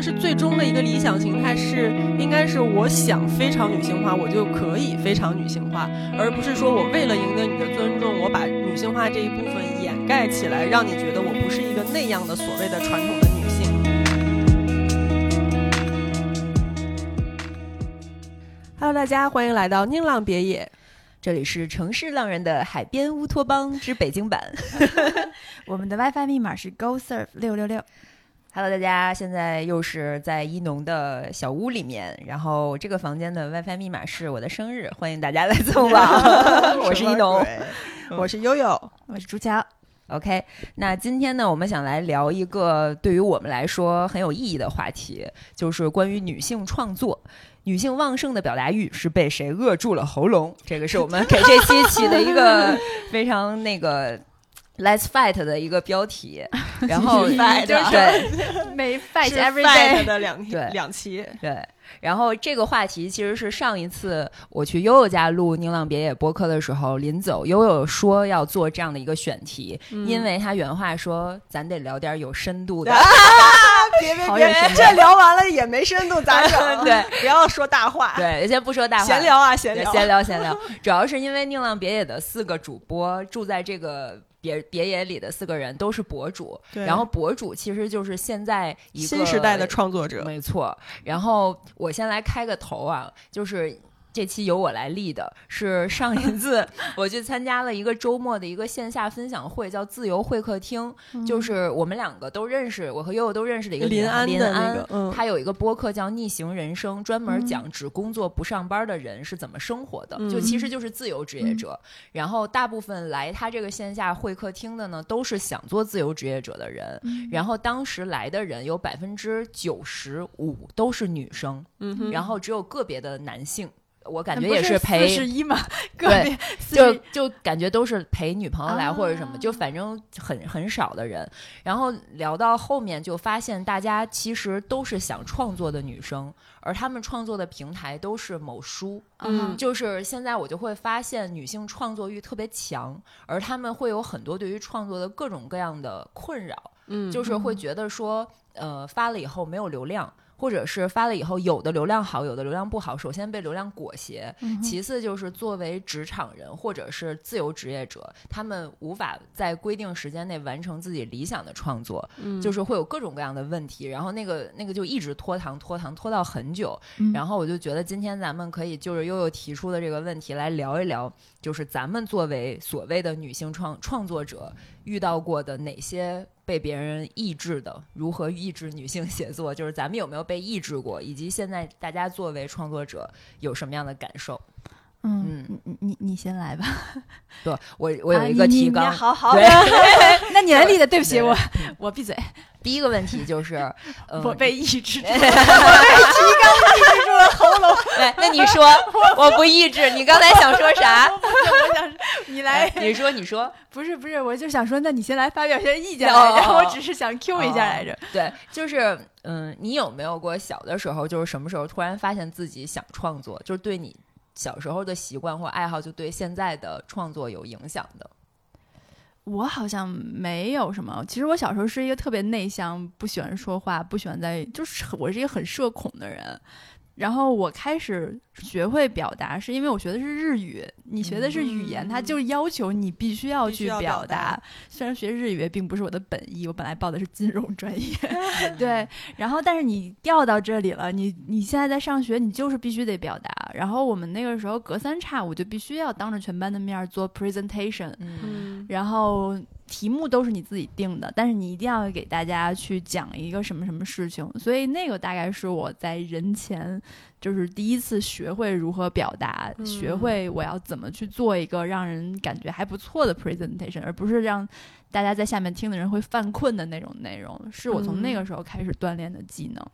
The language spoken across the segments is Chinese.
就是最终的一个理想形态是，应该是我想非常女性化，我就可以非常女性化，而不是说我为了赢得你的尊重，我把女性化这一部分掩盖起来，让你觉得我不是一个那样的所谓的传统的女性。Hello，大家欢迎来到宁浪别野。这里是城市浪人的海边乌托邦之北京版 我们的 WiFi 密码是 GoSurf 六六六。Hello，大家，现在又是在一农的小屋里面，然后这个房间的 WiFi 密码是我的生日，欢迎大家来蹭网。我是一农，我是悠悠，我是朱乔。OK，那今天呢，我们想来聊一个对于我们来说很有意义的话题，就是关于女性创作。女性旺盛的表达欲是被谁扼住了喉咙？这个是我们给这期起的一个 非常那个 Let's Fight 的一个标题。然后对，没 Fight every day 的两 对两期对。然后这个话题其实是上一次我去悠悠家录《宁浪别野》播客的时候，临走悠悠说要做这样的一个选题，因为他原话说：“咱得聊点有深度的。”别别别，这聊完了也没深度，咋整？对，不要说大话。对，先不说大话，闲聊啊，闲聊，闲聊，闲聊。主要是因为宁浪别野的四个主播住在这个别别野里的四个人都是博主，然后博主其实就是现在一个新时代的创作者，没错。然后我先来开个头啊，就是。这期由我来立的，是上一次 我去参加了一个周末的一个线下分享会，叫自由会客厅，就是我们两个都认识，我和悠悠都认识的一个林安林安，他有一个播客叫《逆行人生》，专门讲只工作不上班的人是怎么生活的，就其实就是自由职业者。然后大部分来他这个线下会客厅的呢，都是想做自由职业者的人。然后当时来的人有百分之九十五都是女生，然后只有个别的男性。我感觉也是陪四十一嘛，对，就就感觉都是陪女朋友来或者什么，就反正很很少的人。然后聊到后面，就发现大家其实都是想创作的女生，而他们创作的平台都是某书。嗯，就是现在我就会发现女性创作欲特别强，而他们会有很多对于创作的各种各样的困扰。嗯，就是会觉得说，呃，发了以后没有流量。或者是发了以后，有的流量好，有的流量不好。首先被流量裹挟，其次就是作为职场人或者是自由职业者，他们无法在规定时间内完成自己理想的创作，就是会有各种各样的问题。然后那个那个就一直拖堂拖堂拖到很久。然后我就觉得今天咱们可以就是悠悠提出的这个问题来聊一聊，就是咱们作为所谓的女性创创作者遇到过的哪些。被别人抑制的，如何抑制女性写作？就是咱们有没有被抑制过，以及现在大家作为创作者有什么样的感受？嗯，你你你先来吧。对，我我有一个提纲，好好，那你来立的，对不起，我我闭嘴。第一个问题就是，我被抑制，我被提纲抑制住了喉咙。对，那你说，我不抑制，你刚才想说啥？我想你来，你说，你说，不是不是，我就想说，那你先来发表一下意见来着。我只是想 Q 一下来着。对，就是，嗯，你有没有过小的时候，就是什么时候突然发现自己想创作，就是对你小时候的习惯或爱好，就对现在的创作有影响的？我好像没有什么。其实我小时候是一个特别内向，不喜欢说话，不喜欢在，就是我是一个很社恐的人。然后我开始学会表达，是因为我学的是日语。你学的是语言，它就要求你必须要去表达。虽然学日语并不是我的本意，我本来报的是金融专业。对，然后但是你调到这里了，你你现在在上学，你就是必须得表达。然后我们那个时候隔三差五就必须要当着全班的面做 presentation。嗯，然后。题目都是你自己定的，但是你一定要给大家去讲一个什么什么事情，所以那个大概是我在人前就是第一次学会如何表达，学会我要怎么去做一个让人感觉还不错的 presentation，而不是让大家在下面听的人会犯困的那种内容，是我从那个时候开始锻炼的技能。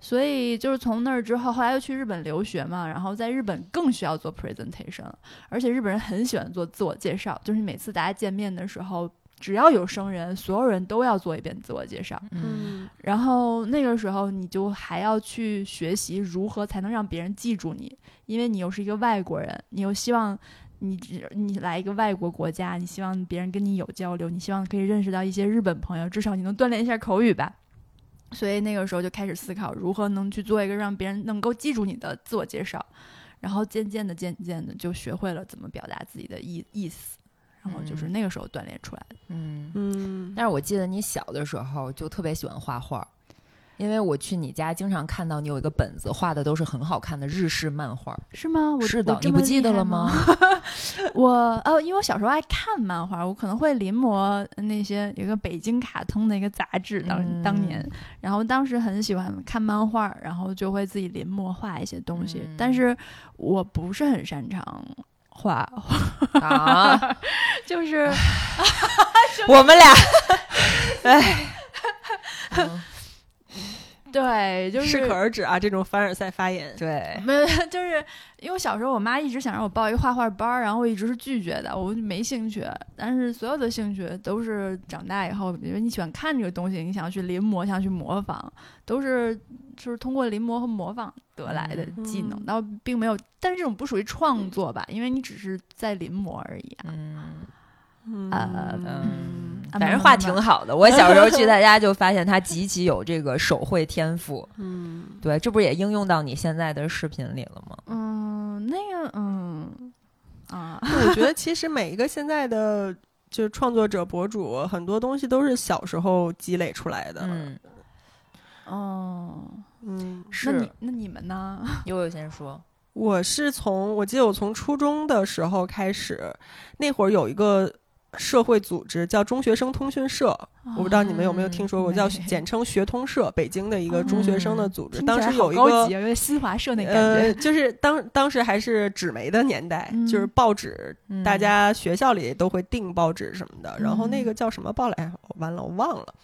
所以就是从那儿之后，后来又去日本留学嘛，然后在日本更需要做 presentation，而且日本人很喜欢做自我介绍，就是每次大家见面的时候。只要有生人，所有人都要做一遍自我介绍。嗯，然后那个时候你就还要去学习如何才能让别人记住你，因为你又是一个外国人，你又希望你你来一个外国国家，你希望别人跟你有交流，你希望可以认识到一些日本朋友，至少你能锻炼一下口语吧。所以那个时候就开始思考如何能去做一个让别人能够记住你的自我介绍，然后渐渐的、渐渐的就学会了怎么表达自己的意意思，然后就是那个时候锻炼出来的。嗯，嗯，但是我记得你小的时候就特别喜欢画画，因为我去你家经常看到你有一个本子，画的都是很好看的日式漫画。是吗？我是的我，你不记得了吗？我哦，因为我小时候爱看漫画，我可能会临摹那些有一个北京卡通的一个杂志，当、当年，嗯然后当时很喜欢看漫画，然后就会自己临摹画一些东西，嗯但是我不是很擅长画，啊，就是 我们俩，哎，嗯对，就是适可而止啊，这种凡尔赛发言。对，没有，就是因为小时候我妈一直想让我报一个画画班儿，然后我一直是拒绝的，我没兴趣。但是所有的兴趣都是长大以后，比如你喜欢看这个东西，你想要去临摹，想要去模仿，都是就是通过临摹和模仿得来的技能。嗯然后并没有，但是这种不属于创作吧，因为你只是在临摹而已啊。嗯嗯呃嗯，啊反正画挺好的。我小时候去他家就发现他极其有这个手绘天赋。嗯，对，这不是也应用到你现在的视频里了吗？嗯，那个嗯啊，我觉得其实每一个现在的就是创作者博主，很多东西都是小时候积累出来的。嗯，哦，嗯，那你是。那你们呢？悠悠先说，我是从我记得我从初中的时候开始，那会儿有一个社会组织叫中学生通讯社，我不知道你们有没有听说过，叫 简称学通社，北京的一个中学生的组织。当时有一个新华社那感呃，觉。就是当当时还是纸媒的年代，嗯就是报纸，嗯大家学校里都会订报纸什么的。然后那嗯个叫什么报来？我完了，我忘了。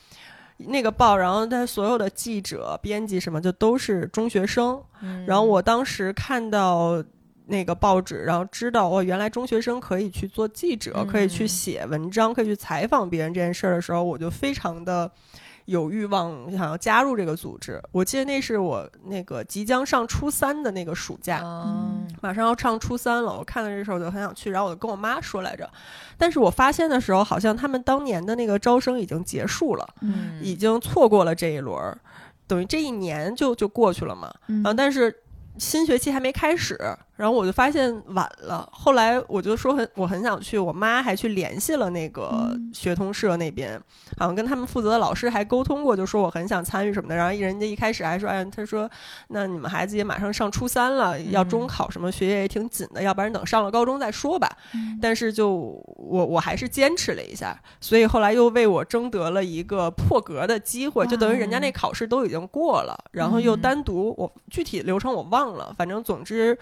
那个报，然后他所有的记者、编辑什么，就都是中学生。嗯然后我当时看到那个报纸，然后知道哦，原来中学生可以去做记者，可以去嗯写文章，可以去采访别人这件事儿的时候，我就非常的有欲望想要加入这个组织。我记得那是我那个即将上初三的那个暑假。嗯马上要上初三了，我看到这事儿我就很想去，然后我就跟我妈说来着，但是我发现的时候，好像他们当年的那个招生已经结束了，嗯已经错过了这一轮儿，等于这一年就就过去了嘛。嗯啊，但是新学期还没开始，然后我就发现晚了。后来我就说很我很想去，我妈还去联系了那个嗯学通社那边，好像跟他们负责的老师还沟通过，就说我很想参与什么的。然后人家一开始还说，哎，他说那你们孩子也马上上初三了，要中嗯考什么，学业也挺紧的，要不然等上了高中再说吧。嗯但是就我我还是坚持了一下，所以后来又为我争得了一个破格的机会，就等于人家那考试都已经过了，然后又嗯单独我具体流程我忘了，反正总之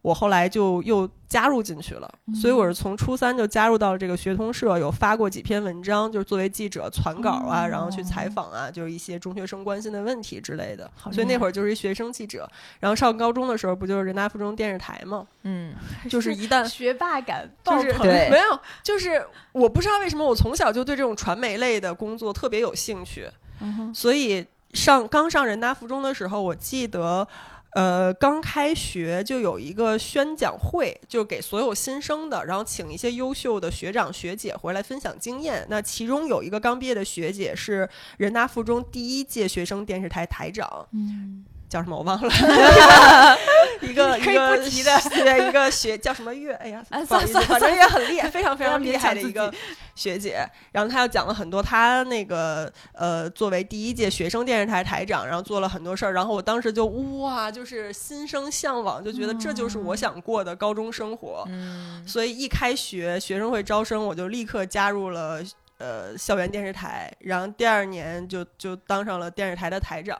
我后来就又加入进去了，所以我是从初三就加入到了这个学通社，有发过几篇文章，就是作为记者传稿啊，然后去采访啊，就是一些中学生关心的问题之类的，所以那会儿就是一学生记者，然后上高中的时候不就是人大附中电视台嘛？嗯。就是一旦 学霸感爆棚 对没有，就是我不知道为什么我从小就对这种传媒类的工作特别有兴趣，嗯所以上刚上人大附中的时候，我记得。呃，刚开学就有一个宣讲会，就给所有新生的，然后请一些优秀的学长学姐回来分享经验。那其中有一个刚毕业的学姐是人大附中第一届学生电视台台长，嗯，叫什么我忘了，一个一个不提的对，一个学叫什么月？哎呀，啊不好意思算了反正也很厉害，非常非常厉害的一个学姐。然后她又讲了很多她那个呃，作为第一届学生电视台台长，然后做了很多事儿。然后我当时就哇，就是心生向往，就觉得这就是我想过的高中生活。嗯所以一开学学生会招生，我就立刻加入了呃校园电视台，然后第二年就就当上了电视台的台长，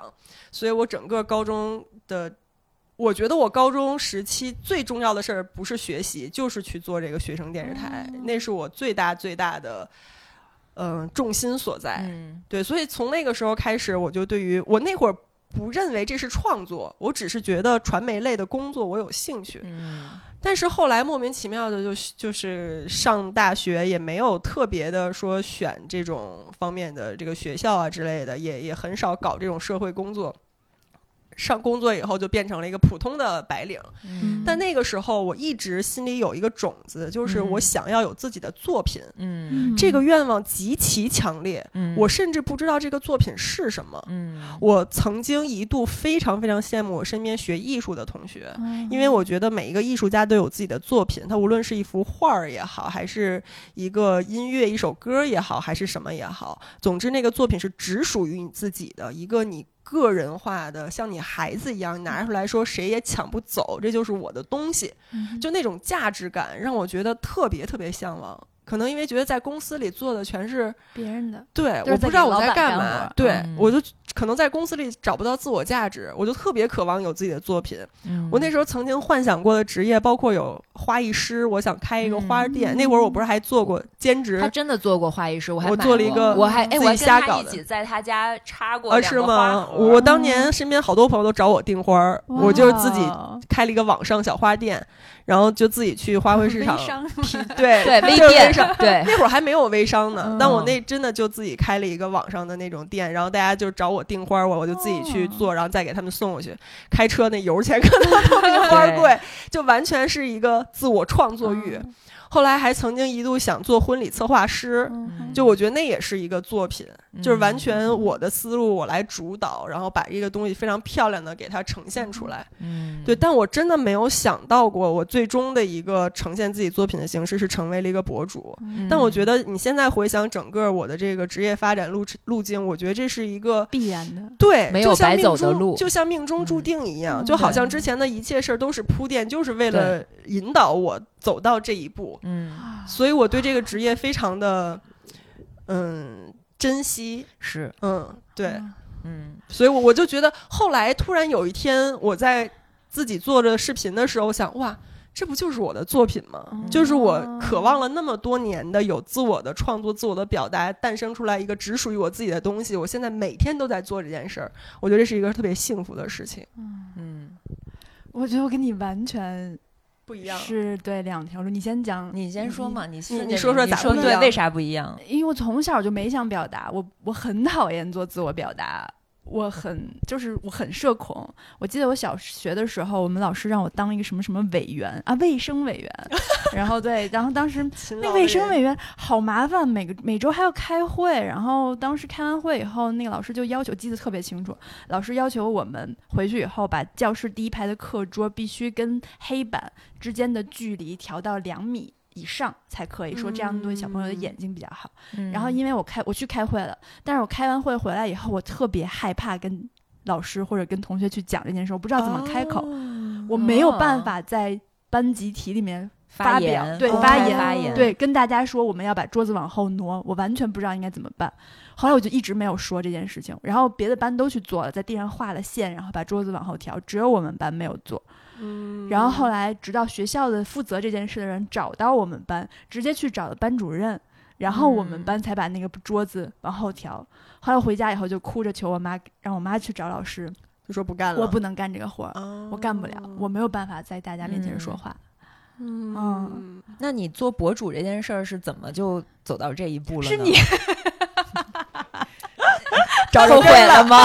所以我整个高中的。我觉得我高中时期最重要的事儿不是学习，就是去做这个学生电视台，那是我最大最大的，嗯、重心所在。嗯对，所以从那个时候开始，我就对于我那会儿不认为这是创作，我只是觉得传媒类的工作我有兴趣。嗯但是后来莫名其妙的就就是上大学也没有特别的说选这种方面的这个学校啊之类的，也也很少搞这种社会工作。上工作以后就变成了一个普通的白领。嗯但那个时候我一直心里有一个种子，就是我嗯想要有自己的作品。嗯这个愿望极其强烈，嗯我甚至不知道这个作品是什么。嗯我曾经一度非常非常羡慕我身边学艺术的同学，因为我觉得每一个艺术家都有自己的作品，他无论是一幅画儿也好，还是一个音乐、一首歌也好，还是什么也好，总之那个作品是只属于你自己的一个你个人化的，像你孩子一样拿出来说谁也抢不走，这就是我的东西。嗯就那种价值感让我觉得特别特别向往。可能因为觉得在公司里做的全是别人的，对，我不知道我在干嘛，对、嗯。我就可能在公司里找不到自我价值，我就特别渴望有自己的作品。嗯我那时候曾经幻想过的职业包括有花艺师，我想开一个花店。嗯。那会儿我不是还做过兼职他，真的做过花艺师，我还我做了一个我还哎，自己我跟他瞎搞的一起在他家插过啊，是吗我当年身边好多朋友都找我订花儿，我就自己开了一个网上小花店，然后就自己去花卉 市场微商，对对 微店上对。那会儿还没有微商呢，但我嗯那真的就自己开了一个网上的那种店，然后大家就找我订花儿，我我就自己去哦。做，然后再给他们送过去。开车那油钱可能都比花儿贵，就完全是一个自我创作欲。后来还曾经一度想做婚礼策划师，嗯。就我觉得那也是一个作品，就是完嗯全我的思路我来主导，然后把这个东西非常漂亮的给它呈现出来。嗯对，但我真的没有想到过，我最终的一个呈现自己作品的形式是成为了一个博主。嗯但我觉得你现在回想整个我的这个职业发展路路径，我觉得这是一个必然的，对，没有白就像命中走的路就像命中注嗯定一样，嗯就好像之前的一切事儿都是铺垫，就是为了引导我走到这一步。嗯所以我对这个职业非常的嗯珍惜，是嗯，对，嗯嗯所以我我就觉得后来突然有一天我在自己做着视频的时候，我想哇。这不就是我的作品吗？就是我渴望了那么多年的有自我的创作、自我的表达，诞生出来一个只属于我自己的东西。我现在每天都在做这件事儿，我觉得这是一个特别幸福的事情。嗯，我觉得我跟你完全不一样，是对两条路。你先讲，你先说嘛，你顺着你说说咋说咋不对为啥不一样？因为我从小就没想表达，我我很讨厌做自我表达，我很就是我很社恐。我记得我小学的时候，我们老师让我当一个什么什么委员啊，卫生委员。然后对，然后当时那卫生委员好麻烦，每个每周还要开会。然后当时开完会以后，那个老师就要求，记得特别清楚，老师要求我们回去以后把教室第一排的课桌必须跟黑板之间的距离调到两米。以上才可以说这样对小朋友的眼睛比较好。嗯然后因为我开我去开会了，但是我开完会回来以后，我特别害怕跟老师或者跟同学去讲这件事，我不知道怎么开口，哦我没有办法在班集体里面发表言对发言发言对跟大家说我们要把桌子往后挪，我完全不知道应该怎么办。后来我就一直没有说这件事情，然后别的班都去做了，在地上画了线，然后把桌子往后调，只有我们班没有做。嗯然后后来，直到学校的负责这件事的人找到我们班，直接去找了班主任，然后我们嗯班才把那个桌子往后调。后来回家以后就哭着求我妈，让我妈去找老师，就说不干了，我不能干这个活儿，哦，我干不了，我没有办法在大家面前说话。嗯，那你做博主这件事儿是怎么就走到这一步了呢？是你 找后悔了吗？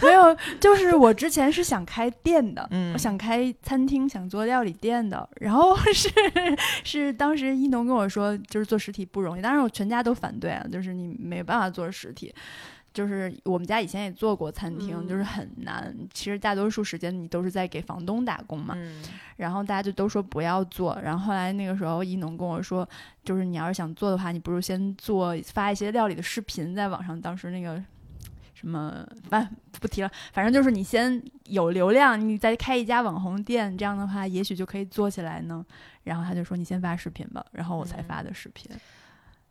没有，就是我之前是想开店的，嗯我想开餐厅，想做料理店的。然后是 是当时一农跟我说，就是做实体不容易，当然我全家都反对啊，就是你没办法做实体。就是我们家以前也做过餐厅，嗯就是很难。其实大多数时间你都是在给房东打工嘛。嗯然后大家就都说不要做。然后后来那个时候一农跟我说，就是你要是想做的话，你不如先做发一些料理的视频在网上。当时那个什么，反不提了，反正就是你先有流量，你再开一家网红店，这样的话也许就可以做起来呢。然后他就说你先发视频吧，然后我才发的视频。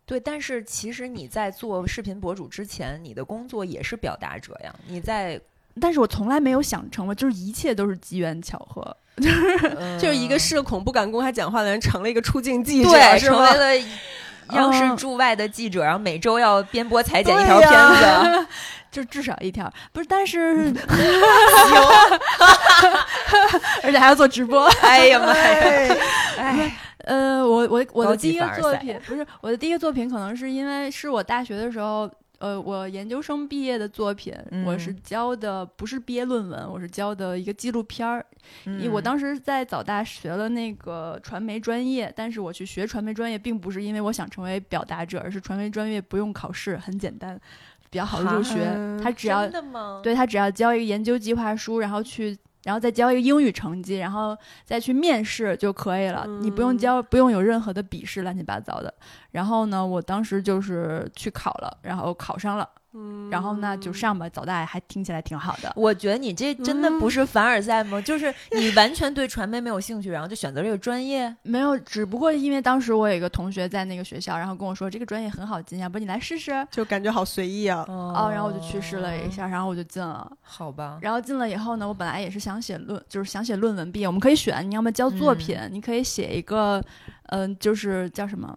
对，但是其实你在做视频博主之前，你的工作也是表达者呀。你在但是我从来没有想成为，就是一切都是机缘巧合。就是就是一个社恐不敢公开讲话的人，成了一个出镜记者，对，成为了 央视嗯驻外的记者，然后每周要编播裁剪一条片子。就至少一条，不是，但是，而且还要做直播。哎呀妈呀！哎，呃，我我我的第一个作品不是我的第一个作品，可能是因为是我大学的时候，呃，我研究生毕业的作品，我是教的不是毕业论文，我是教的一个纪录片儿。因为我当时在早大学了那个传媒专业，但是我去学传媒专业，并不是因为我想成为表达者，而是传媒专业不用考试，很简单，比较好入学。他只要对他只要交一个研究计划书，然后去。然后再交一个英语成绩，然后再去面试就可以了。你不用交，不用有任何的笔试，乱七八糟的。然后呢，我当时就是去考了，然后考上了。嗯，然后呢就上吧，早大还听起来挺好的。我觉得你这真的不是凡尔赛吗？就是你完全对传媒没有兴趣，然后就选择这个专业？没有，只不过因为当时我有一个同学在那个学校，然后跟我说这个专业很好进，要不你来试试？就感觉好随意啊。哦，然后我就去试了一下，然后我就进了。好吧。然后进了以后呢，我本来也是想写论，就是想写论文毕业。我们可以选，你要么交作品，你可以写一个，嗯，就是叫什么？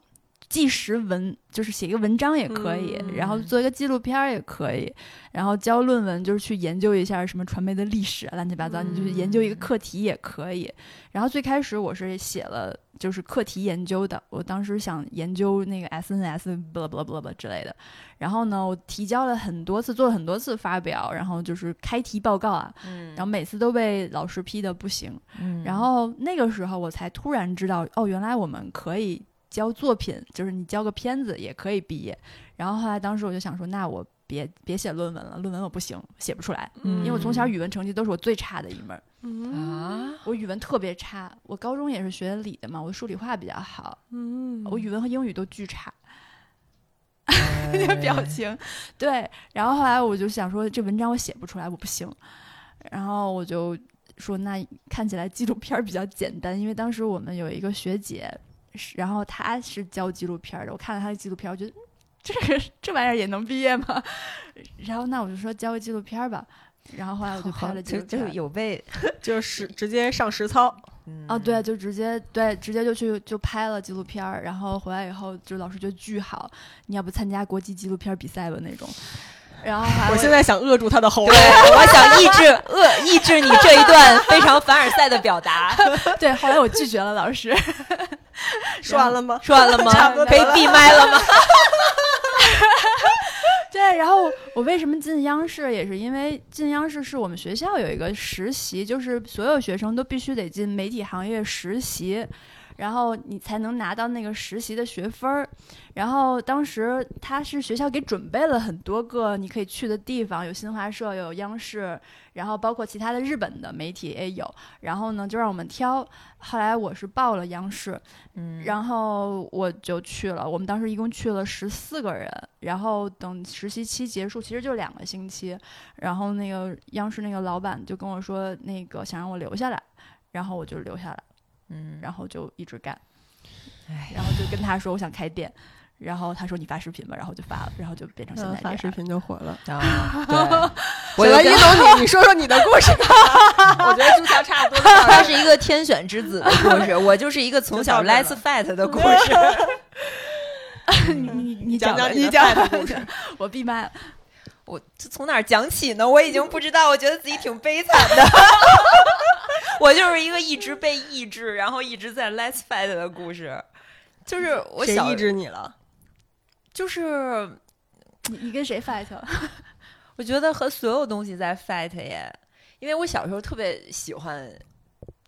纪实文就是写一个文章也可以，然后做一个纪录片也可以，然后教论文就是去研究一下什么传媒的历史啊乱七八糟，你就是研究一个课题也可以。然后最开始我是写了就是课题研究的，我当时想研究那个 SNS 不不不不之类的。然后呢，我提交了很多次，做了很多次发表，然后就是开题报告啊，然后每次都被老师批的不行。然后那个时候我才突然知道，哦，原来我们可以。交作品就是你交个片子也可以毕业，然后后来当时我就想说，那我别别写论文了，论文我不行，写不出来，因为我从小语文成绩都是我最差的一门啊，我语文特别差，我高中也是学理的嘛，我数理化比较好，嗯，我语文和英语都巨差，那个表情，对，然后后来我就想说，这文章我写不出来，我不行，然后我就说，那看起来纪录片比较简单，因为当时我们有一个学姐。然后他是教纪录片的，我看了他的纪录片，我觉得这个这玩意儿也能毕业吗？然后那我就说教个纪录片吧。然后后来我就拍了纪录片，就有被 就是直接上实操。啊，对，就直接对，直接就去就拍了纪录片儿。然后回来以后，就老师觉得巨好，你要不参加国际纪录片比赛吧那种。然后我现在想扼住他的喉咙，我想抑制 扼抑制你这一段非常凡尔赛的表达。对，后来我拒绝了老师。说完了吗？说完了吗？可以闭麦了吗？对，然后我为什么进央视，也是因为进央视是我们学校有一个实习，就是所有学生都必须得进媒体行业实习。然后你才能拿到那个实习的学分儿，然后当时他是学校给准备了很多个你可以去的地方，有新华社，有央视，然后包括其他的日本的媒体也有，然后呢就让我们挑。后来我是报了央视，嗯，然后我就去了。我们当时一共去了十四个人，然后等实习期结束，其实就两个星期，然后那个央视那个老板就跟我说，那个想让我留下来，然后我就留下来。嗯，然后就一直干，然后就跟他说我想开店，然后他说你发视频吧，然后就发了，然后就变成现在发视频就火了。对，我来一懂你，你说说你的故事。我觉得朱桥差不多，他是一个天选之子的故事，我就是一个从小 less fat 的故事。你你你讲讲你讲的故事，我闭麦。我从哪讲起呢？我已经不知道，我觉得自己挺悲惨的。我就是一个一直被抑制，然后一直在 let's fight 的故事。就是我谁抑制你了？就是你你跟谁 fight？我觉得和所有东西在 fight 耶，因为我小时候特别喜欢，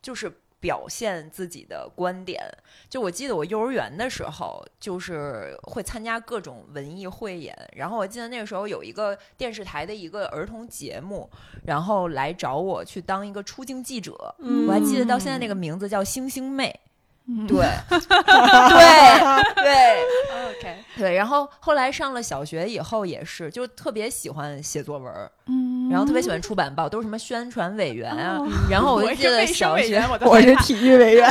就是。表现自己的观点，就我记得我幼儿园的时候，就是会参加各种文艺汇演。然后我记得那个时候有一个电视台的一个儿童节目，然后来找我去当一个出镜记者。我还记得到现在那个名字叫星星妹。对，对，对，OK，对。然后后来上了小学以后，也是就特别喜欢写作文，嗯，然后特别喜欢出版报，都是什么宣传委员啊。然后我就记得小学我是体育委员，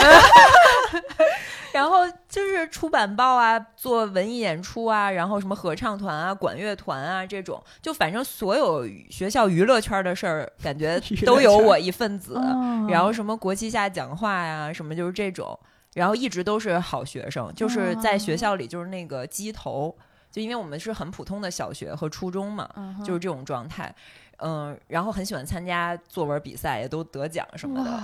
然后就是出版报啊，做文艺演出啊，然后什么合唱团啊、管乐团啊这种，就反正所有学校娱乐圈的事儿，感觉都有我一份子。然后什么国旗下讲话呀，什么就是这种。然后一直都是好学生，就是在学校里就是那个鸡头，就因为我们是很普通的小学和初中嘛，就是这种状态。嗯，然后很喜欢参加作文比赛，也都得奖什么的。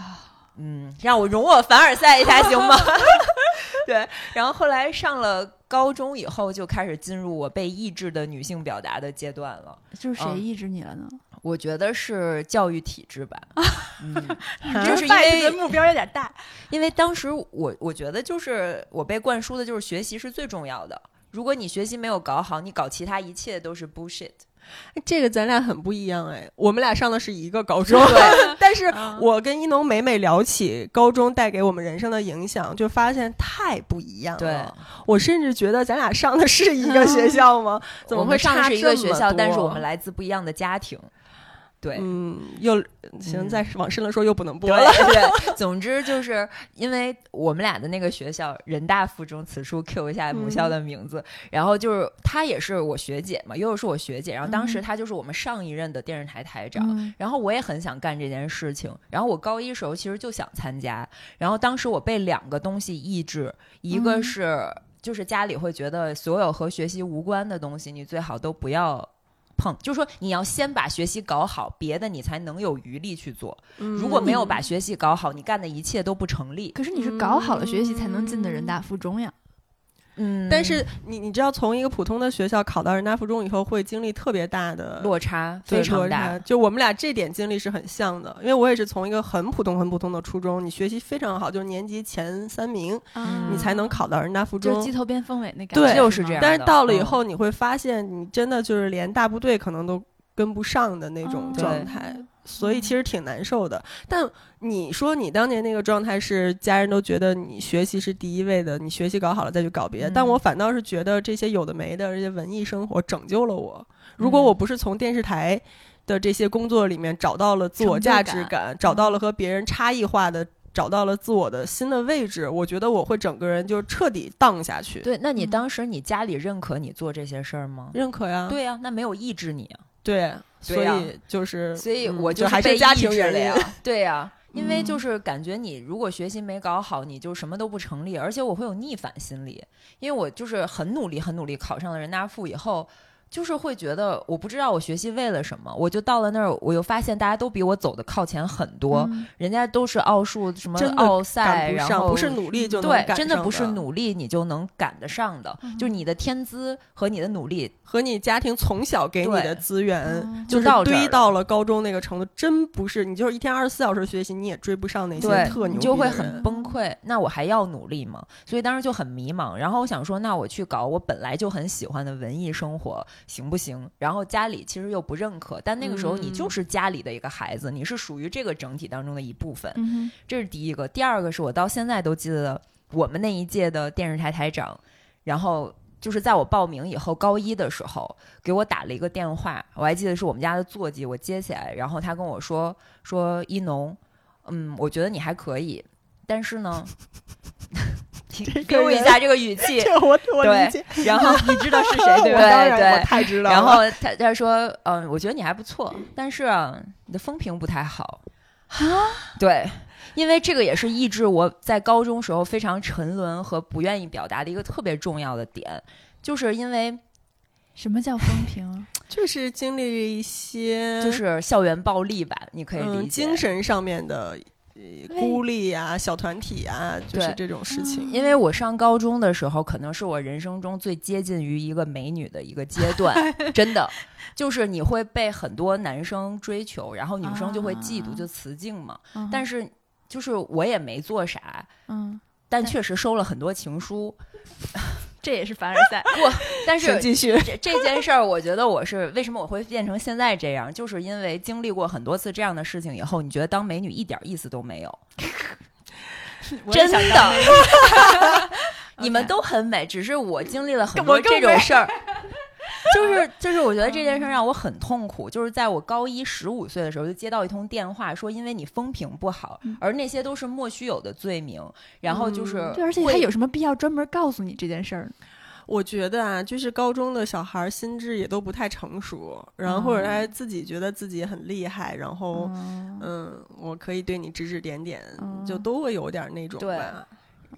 嗯，让我容我凡尔赛一下行吗？对。然后后来上了高中以后就开始进入我被抑制的女性表达的阶段了。就是谁抑制你了呢？我觉得是教育体制吧，嗯，就是因为目标有点大。因为当时我我觉得就是我被灌输的就是学习是最重要的。如果你学习没有搞好，你搞其他一切都是 bullshit。这个咱俩很不一样哎，我们俩上的是一个高中，但是我跟一农每每聊起高中带给我们人生的影响，就发现太不一样了。对，我甚至觉得咱俩上的是一个学校吗？怎么会上的是一个学校？但是我们来自不一样的家庭。对，嗯，又行，再往深了说又不能播了。对，总之就是因为我们俩的那个学校人大附中，此处 Q 一下母校的名字。然后就是她也是我学姐嘛，悠悠是我学姐。然后当时她就是我们上一任的电视台台长。然后我也很想干这件事情。然后我高一时候其实就想参加。然后当时我被两个东西抑制，一个是就是家里会觉得所有和学习无关的东西，你最好都不要。碰，就是说你要先把学习搞好，别的你才能有余力去做。如果没有把学习搞好，你干的一切都不成立。可是你是搞好了学习才能进的人大附中呀。嗯，但是你你知道，从一个普通的学校考到人大附中以后，会经历特别大的落差，非常大。就我们俩这点经历是很像的，因为我也是从一个很普通、很普通的初中，你学习非常好，就是年级前三名，你才能考到人大附中，就鸡头变凤尾那感觉，对，就是这样。但是到了以后，你会发现，你真的就是连大部队可能都跟不上的那种状态。所以其实挺难受的，但你说你当年那个状态是家人都觉得你学习是第一位的，你学习搞好了再去搞别的。但我反倒是觉得这些有的没的这些文艺生活拯救了我。如果我不是从电视台的这些工作里面找到了自我价值感，找到了和别人差异化的，找到了自我的新的位置，我觉得我会整个人就彻底荡下去。对，那你当时你家里认可你做这些事儿吗？认可呀。对呀，那没有抑制你啊。对。所以就是，所以我就还是家庭原因。对呀，因为就是感觉你如果学习没搞好，你就什么都不成立，而且我会有逆反心理，因为我就是很努力、很努力考上了人大附以后。就是会觉得我不知道我学习为了什么，我就到了那儿，我又发现大家都比我走的靠前很多，人家都是奥数什么奥赛，然后不是努力就能对，真的不是努力你就能赶得上的，就你的天资和你的努力和你家庭从小给你的资源，就是堆到了高中那个程度，真不是你就是一天二十四小时学习，你也追不上那些特牛，你就会很崩溃。那我还要努力吗？所以当时就很迷茫。然后我想说，那我去搞我本来就很喜欢的文艺生活。行不行？然后家里其实又不认可，但那个时候你就是家里的一个孩子，你是属于这个整体当中的一部分。这是第一个。第二个是我到现在都记得我们那一届的电视台台长，然后就是在我报名以后高一的时候给我打了一个电话，我还记得是我们家的座机，我接起来，然后他跟我说说一农，嗯，我觉得你还可以，但是呢。给我一下这个语气，我我理解。然后 你知道是谁对吧？对，我太知道。然后他他说，嗯，我觉得你还不错，但是你的风评不太好啊。对，因为这个也是抑制我在高中时候非常沉沦和不愿意表达的一个特别重要的点，就是因为什么叫风评？就是经历一些，就是校园暴力吧，你可以理解，精神上面的。孤立啊，小团体啊，就是这种事情。因为我上高中的时候，可能是我人生中最接近于一个美女的一个阶段，真的，就是你会被很多男生追求，然后女生就会嫉妒，就雌竞嘛。但是就是我也没做啥，嗯，但确实收了很多情书。这也是凡尔赛不？但是继续这这件事儿，我觉得我是为什么我会变成现在这样，就是因为经历过很多次这样的事情以后，你觉得当美女一点意思都没有，真的，你们都很美，只是我经历了很多这种事儿。就 是就是，我觉得这件事让我很痛苦。就是在我高一十五岁的时候，就接到一通电话，说因为你风评不好，而那些都是莫须有的罪名。然后就是，对，而且他有什么必要专门告诉你这件事儿？我觉得啊，就是高中的小孩心智也都不太成熟，然后或者他自己觉得自己很厉害，然后嗯，我可以对你指指点点，就都会有点那种吧。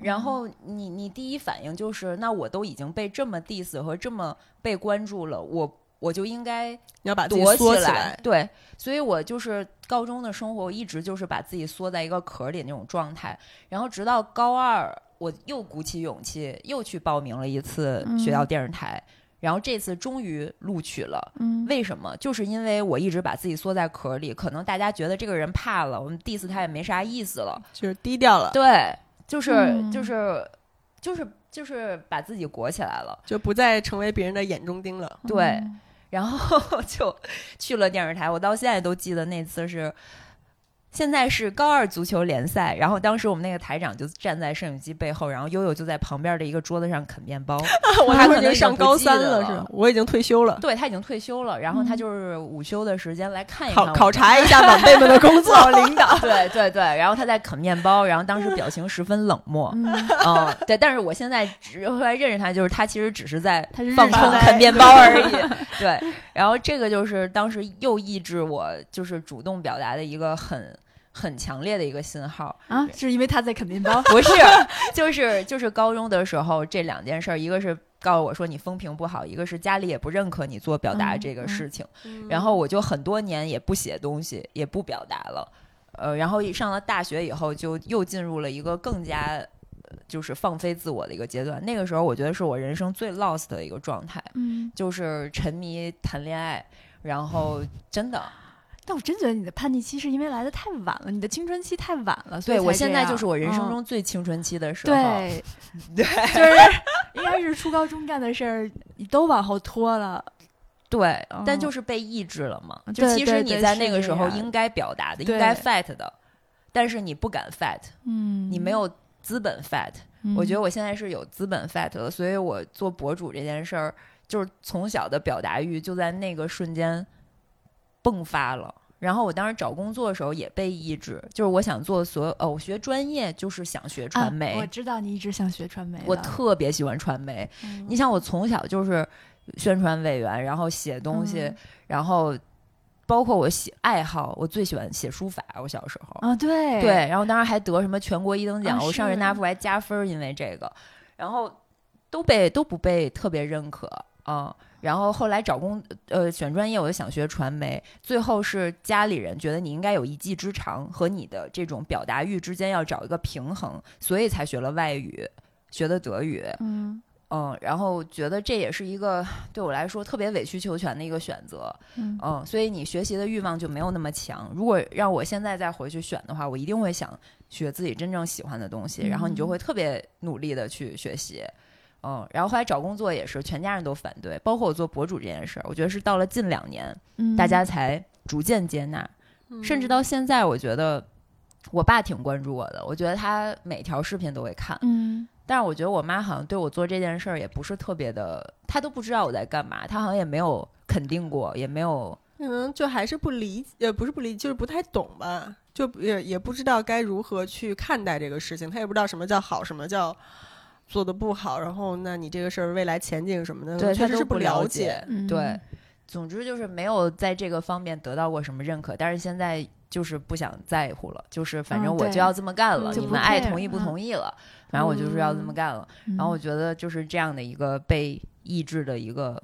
然后你你第一反应就是，那我都已经被这么 diss 和这么被关注了，我我就应该要把躲起来。对，所以我就是高中的生活，我一直就是把自己缩在一个壳里那种状态。然后直到高二，我又鼓起勇气又去报名了一次学校电视台。然后这次终于录取了，嗯，为什么？就是因为我一直把自己缩在壳里，可能大家觉得这个人怕了，我们 diss 他也没啥意思了，就是低调了，对，就是就是就是就是把自己裹起来了，就不再成为别人的眼中钉了。对，然后 就去了电视台。我到现在都记得那次是。现在是高二足球联赛，然后当时我们那个台长就站在摄影机背后，然后悠悠就在旁边的一个桌子上啃面包。我他可能已经上高三了，是 我已经退休了。对他已经退休了，然后他就是午休的时间来看一看，考考察一下晚辈们的工作。领导，对对对，然后他在啃面包，然后当时表情十分冷漠。嗯，对，但是我现在后来认识他，就是他其实只是在放空啃面包而已。对，然后这个就是当时又抑制我就是主动表达的一个很。很强烈的一个信号啊，是因为他在啃面包？不是，就是就是高中的时候这两件事儿，一个是告诉我说你风评不好，一个是家里也不认可你做表达这个事情，然后我就很多年也不写东西，也不表达了，呃，然后上了大学以后，就又进入了一个更加就是放飞自我的一个阶段。那个时候，我觉得是我人生最 lost 的一个状态，嗯，就是沉迷谈恋爱，然后真的。但我真觉得你的叛逆期是因为来的太晚了，你的青春期太晚了，所以我现在就是我人生中最青春期的时候。对，对，就是应该是初高中干的事儿，你都往后拖了。对，但就是被抑制了嘛。就其实你在那个时候应该表达的，应该 fight 的，但是你不敢 fight，嗯，你没有资本 fight。我觉得我现在是有资本 fight 的，所以我做博主这件事儿，就是从小的表达欲就在那个瞬间。迸发了，然后我当时找工作的时候也被抑制，就是我想做所有，哦，我学专业就是想学传媒。我知道你一直想学传媒，我特别喜欢传媒。你想，我从小就是宣传委员，然后写东西，然后包括我写爱好，我最喜欢写书法。我小时候啊，对对，然后当时还得什么全国一等奖，我上人大附还加分，因为这个，然后都被都不被特别认可啊。然后后来找工，呃，选专业我就想学传媒，最后是家里人觉得你应该有一技之长和你的这种表达欲之间要找一个平衡，所以才学了外语，学的德语，嗯嗯，然后觉得这也是一个对我来说特别委曲求全的一个选择，嗯，所以你学习的欲望就没有那么强。如果让我现在再回去选的话，我一定会想学自己真正喜欢的东西，然后你就会特别努力的去学习。嗯，然后后来找工作也是全家人都反对，包括我做博主这件事儿，我觉得是到了近两年，大家才逐渐接纳，甚至到现在，我觉得我爸挺关注我的，我觉得他每条视频都会看，嗯，但是我觉得我妈好像对我做这件事儿也不是特别的，她都不知道我在干嘛，她好像也没有肯定过，也没有，可能就还是不理，呃，不是不理，就是不太懂吧，就也也不知道该如何去看待这个事情，她也不知道什么叫好，什么叫。做的不好，然后那你这个事儿未来前景什么的，对确实是不了解。对，总之就是没有在这个方面得到过什么认可，但是现在就是不想在乎了，就是反正我就要这么干了，你们爱同意不同意了，反正我就是要这么干了。然后我觉得就是这样的一个被抑制的一个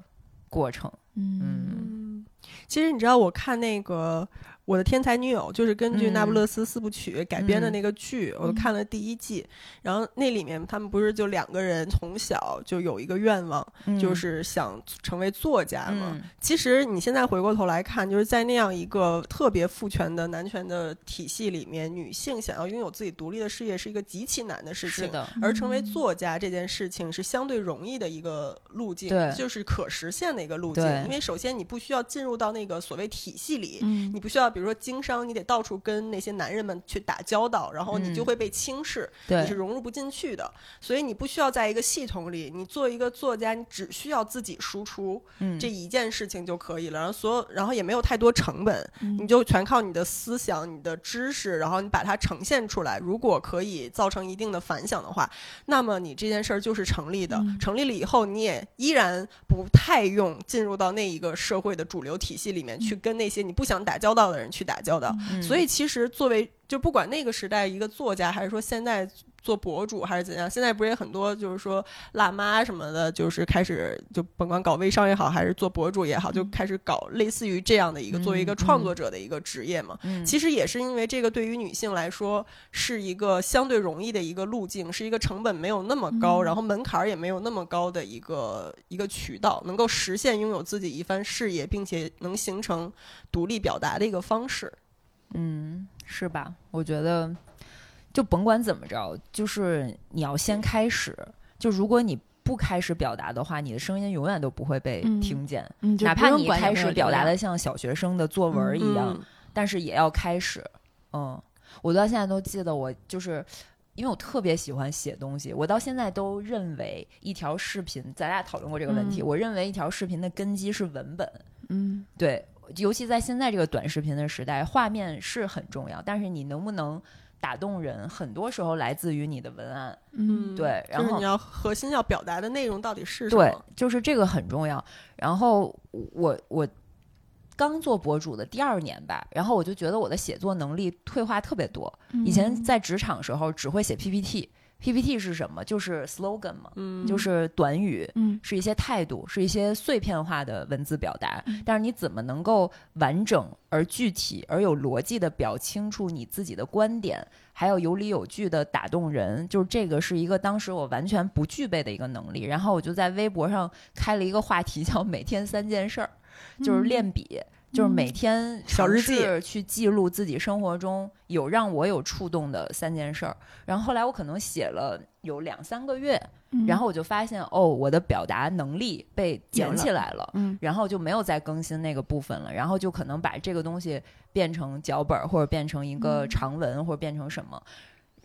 过程。嗯，其实你知道，我看那个。我的天才女友就是根据《那不勒斯四部曲》改编的那个剧，我看了第一季。然后那里面他们不是就两个人从小就有一个愿望，就是想成为作家嘛。其实你现在回过头来看，就是在那样一个特别父权的男权的体系里面，女性想要拥有自己独立的事业是一个极其难的事情。是的。而成为作家这件事情是相对容易的一个路径，就是可实现的一个路径。因为首先你不需要进入到那个所谓体系里，你不需要。比如说经商，你得到处跟那些男人们去打交道，然后你就会被轻视，你是融入不进去的。所以你不需要在一个系统里，你做一个作家，你只需要自己输出这一件事情就可以了。然后所有，然后也没有太多成本，你就全靠你的思想、你的知识，然后你把它呈现出来。如果可以造成一定的反响的话，那么你这件事儿就是成立的。成立了以后，你也依然不太用进入到那一个社会的主流体系里面去跟那些你不想打交道的人。去打交道，所以其实作为就不管那个时代一个作家，还是说现在做博主还是怎样？现在不是也很多，就是说辣妈什么的，就是开始就甭管搞微商也好，还是做博主也好，就开始搞类似于这样的一个作为一个创作者的一个职业嘛。其实也是因为这个对于女性来说是一个相对容易的一个路径，是一个成本没有那么高，然后门槛也没有那么高的一个一个渠道，能够实现拥有自己一番事业，并且能形成独立表达的一个方式。嗯，是吧？我觉得。就甭管怎么着，就是你要先开始。就如果你不开始表达的话，你的声音永远都不会被听见。哪怕你开始表达的像小学生的作文一样，但是也要开始。嗯，我到现在都记得，我就是因为我特别喜欢写东西，我到现在都认为一条视频，咱俩讨论过这个问题。我认为一条视频的根基是文本。嗯，对，尤其在现在这个短视频的时代，画面是很重要，但是你能不能？打动人，很多时候来自于你的文案，嗯，对，然后你要核心要表达的内容到底是什么？对，就是这个很重要。然后我我刚做博主的第二年吧，然后我就觉得我的写作能力退化特别多。以前在职场时候只会写 PPT。PPT 是什么？就是 slogan 嘛，就是短语，是一些态度，是一些碎片化的文字表达。但是你怎么能够完整而具体而有逻辑的表清楚你自己的观点，还有有理有据的打动人？就是这个是一个当时我完全不具备的一个能力。然后我就在微博上开了一个话题，叫“每天三件事儿”，就是练笔。就是每天小日记。去记录自己生活中有让我有触动的三件事儿，然后后来我可能写了有两三个月，然后我就发现哦，我的表达能力被捡起来了，然后就没有再更新那个部分了，然后就可能把这个东西变成脚本或者变成一个长文或者变成什么，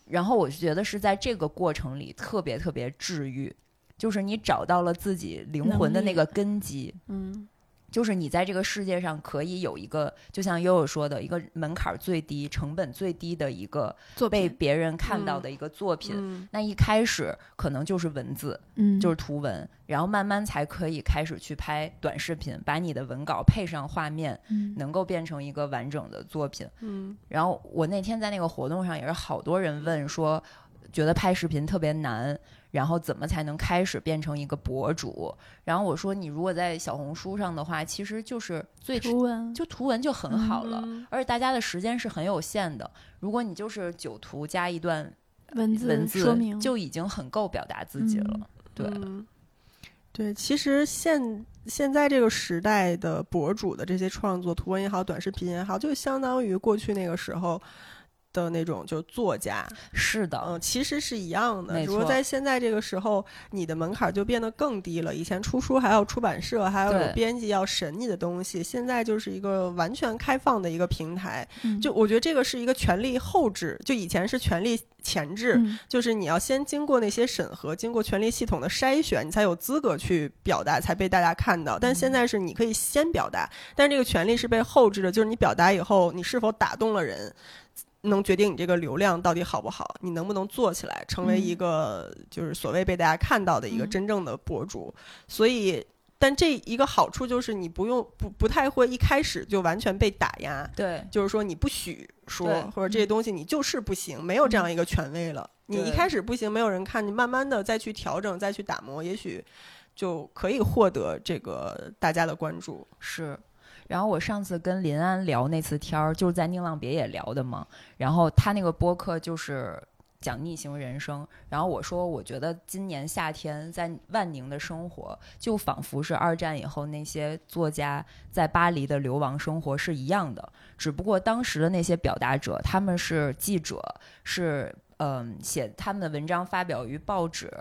然后我就觉得是在这个过程里特别特别治愈，就是你找到了自己灵魂的那个根基，嗯。就是你在这个世界上可以有一个，就像悠悠说的一个门槛最低、成本最低的一个被别人看到的一个作品。那一开始可能就是文字，嗯，就是图文，然后慢慢才可以开始去拍短视频，把你的文稿配上画面，能够变成一个完整的作品。嗯，然后我那天在那个活动上也是好多人问说，觉得拍视频特别难。然后怎么才能开始变成一个博主？然后我说，你如果在小红书上的话，其实就是最图文，就图文就很好了。而且大家的时间是很有限的，如果你就是九图加一段文字文字说明，就已经很够表达自己了。对，对，其实现现在这个时代的博主的这些创作，图文也好，短视频也好，就相当于过去那个时候。的那种就是作家，是的，嗯，其实是一样的。如果在现在这个时候，你的门槛就变得更低了。以前出书还要出版社，还要有编辑要审你的东西，现在就是一个完全开放的一个平台。就我觉得这个是一个权力后置，就以前是权力前置，就是你要先经过那些审核，经过权力系统的筛选，你才有资格去表达，才被大家看到。但现在是你可以先表达，但是这个权利是被后置的，就是你表达以后，你是否打动了人。能决定你这个流量到底好不好，你能不能做起来，成为一个就是所谓被大家看到的一个真正的博主。所以，但这一个好处就是你不用不不太会一开始就完全被打压。对，就是说你不许说，或者这些东西你就是不行，没有这样一个权威了。你一开始不行，没有人看，你慢慢的再去调整，再去打磨，也许就可以获得这个大家的关注。是。然后我上次跟林安聊那次天儿，就是在宁浪别野聊的嘛。然后他那个播客就是讲逆行人生。然后我说，我觉得今年夏天在万宁的生活，就仿佛是二战以后那些作家在巴黎的流亡生活是一样的。只不过当时的那些表达者，他们是记者，是。嗯，写他们的文章发表于报纸、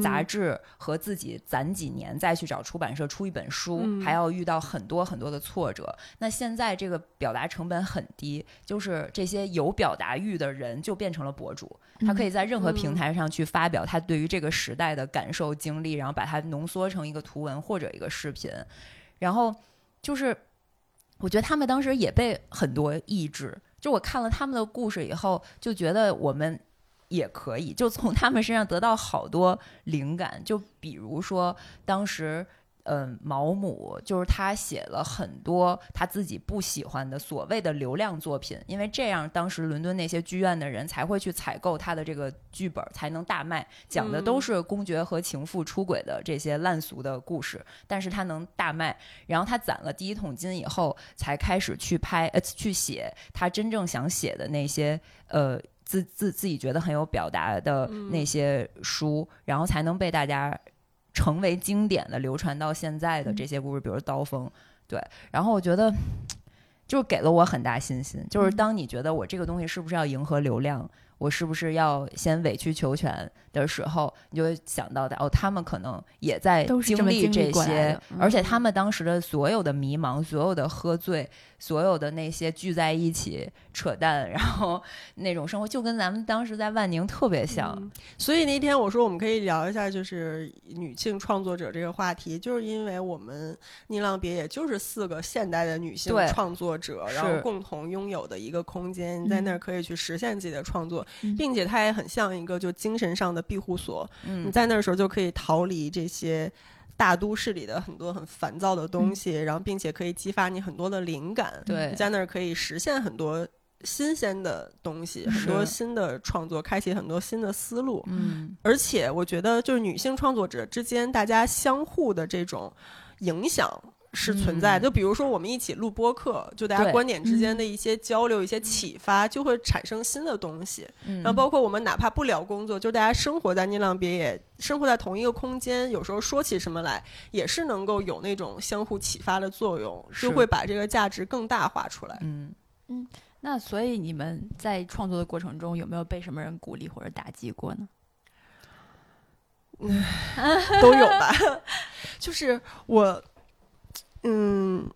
杂志，和自己攒几年再去找出版社出一本书，还要遇到很多很多的挫折。那现在这个表达成本很低，就是这些有表达欲的人就变成了博主，他可以在任何平台上去发表他对于这个时代的感受经历，然后把它浓缩成一个图文或者一个视频。然后就是，我觉得他们当时也被很多抑制。就我看了他们的故事以后，就觉得我们。也可以，就从他们身上得到好多灵感。就比如说，当时嗯，毛姆就是他写了很多他自己不喜欢的所谓的流量作品，因为这样当时伦敦那些剧院的人才会去采购他的这个剧本，才能大卖。讲的都是公爵和情妇出轨的这些烂俗的故事，但是他能大卖。然后他攒了第一桶金以后，才开始去拍呃去写他真正想写的那些呃自自自己觉得很有表达的那些书，然后才能被大家。成为经典的、流传到现在的这些故事，比如《刀锋》，对。然后我觉得，就给了我很大信心。就是当你觉得我这个东西是不是要迎合流量，我是不是要先委曲求全的时候，你就会想到的哦，他们可能也在经历这些，而且他们当时的所有的迷茫、所有的喝醉。所有的那些聚在一起扯淡，然后 那种生活就跟咱们当时在万宁特别像。所以那天我说我们可以聊一下，就是女性创作者这个话题，就是因为我们宁浪别野就是四个现代的女性创作者，然后共同拥有的一个空间，在那儿可以去实现自己的创作，并且它也很像一个就精神上的庇护所。你在那儿时候就可以逃离这些。大都市里的很多很烦躁的东西，然后并且可以激发你很多的灵感。对，在那儿可以实现很多新鲜的东西，很多新的创作，开启很多新的思路。嗯，而且我觉得，就是女性创作者之间，大家相互的这种影响。是存在，就比如说我们一起录播客，就大家观点之间的一些交流、一些启发，就会产生新的东西。然后包括我们哪怕不聊工作，就大家生活在宁浪别野，生活在同一个空间，有时候说起什么来，也是能够有那种相互启发的作用，就会把这个价值更大化出来。嗯嗯，那所以你们在创作的过程中，有没有被什么人鼓励或者打击过呢？嗯，都有吧。就是我。嗯，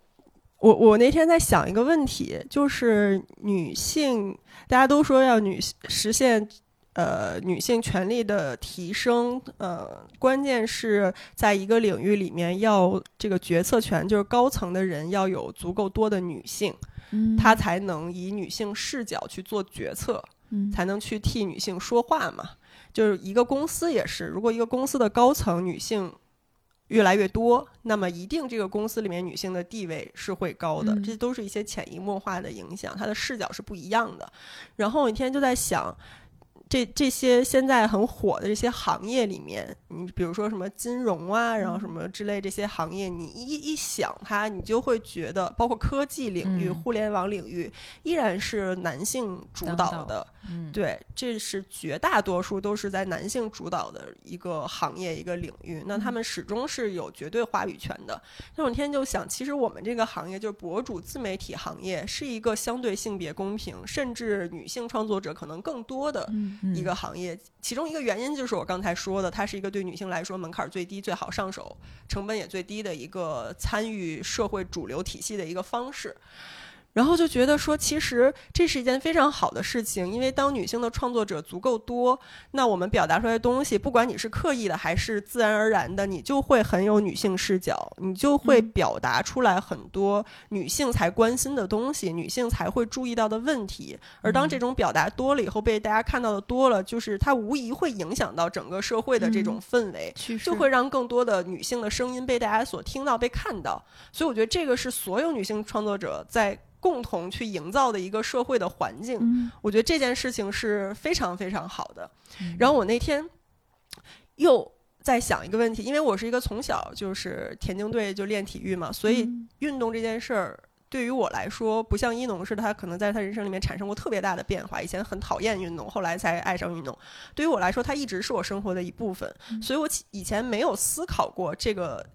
我我那天在想一个问题，就是女性，大家都说要女实现呃女性权利的提升，呃，关键是在一个领域里面要这个决策权，就是高层的人要有足够多的女性，嗯，她才能以女性视角去做决策，嗯，才能去替女性说话嘛。就是一个公司也是，如果一个公司的高层女性。越来越多，那么一定这个公司里面女性的地位是会高的，这都是一些潜移默化的影响，她的视角是不一样的。然后我一天就在想。这这些现在很火的这些行业里面，你比如说什么金融啊，然后什么之类这些行业，你一一想它，你就会觉得，包括科技领域、互联网领域，依然是男性主导的。对，这是绝大多数都是在男性主导的一个行业一个领域，那他们始终是有绝对话语权的。那我天就想，其实我们这个行业就是博主自媒体行业，是一个相对性别公平，甚至女性创作者可能更多的。一个行业，其中一个原因就是我刚才说的，它是一个对女性来说门槛最低、最好上手、成本也最低的一个参与社会主流体系的一个方式。然后就觉得说，其实这是一件非常好的事情，因为当女性的创作者足够多，那我们表达出来的东西，不管你是刻意的还是自然而然的，你就会很有女性视角，你就会表达出来很多女性才关心的东西，女性才会注意到的问题。而当这种表达多了以后，被大家看到的多了，就是它无疑会影响到整个社会的这种氛围，就会让更多的女性的声音被大家所听到、被看到。所以，我觉得这个是所有女性创作者在。共同去营造的一个社会的环境，我觉得这件事情是非常非常好的。然后我那天又在想一个问题，因为我是一个从小就是田径队就练体育嘛，所以运动这件事儿对于我来说，不像一农似的，他可能在他人生里面产生过特别大的变化。以前很讨厌运动，后来才爱上运动。对于我来说，它一直是我生活的一部分，所以我以前没有思考过这个。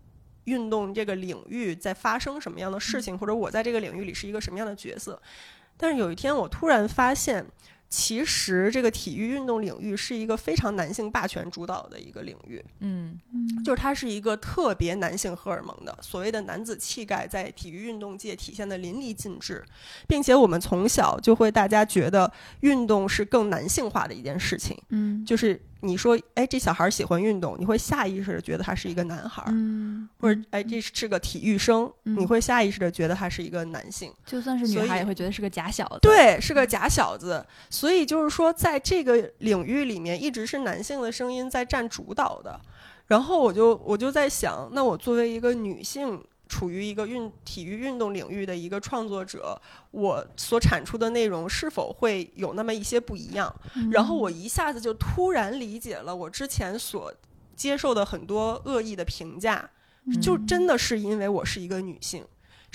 运动这个领域在发生什么样的事情，或者我在这个领域里是一个什么样的角色？但是有一天，我突然发现。其实这个体育运动领域是一个非常男性霸权主导的一个领域，嗯，就是它是一个特别男性荷尔蒙的所谓的男子气概，在体育运动界体现的淋漓尽致，并且我们从小就会大家觉得运动是更男性化的一件事情，嗯，就是你说哎这小孩喜欢运动，你会下意识的觉得他是一个男孩，嗯，或者哎这是个体育生，你会下意识的觉得他是一个男性，就算是女孩也会觉得是个假小子，对，是个假小子。所以就是说，在这个领域里面，一直是男性的声音在占主导的。然后我就我就在想，那我作为一个女性。处于一个运体育运动领域的一个创作者，我所产出的内容是否会有那么一些不一样？然后我一下子就突然理解了我之前所接受的很多恶意的评价，就真的是因为我是一个女性。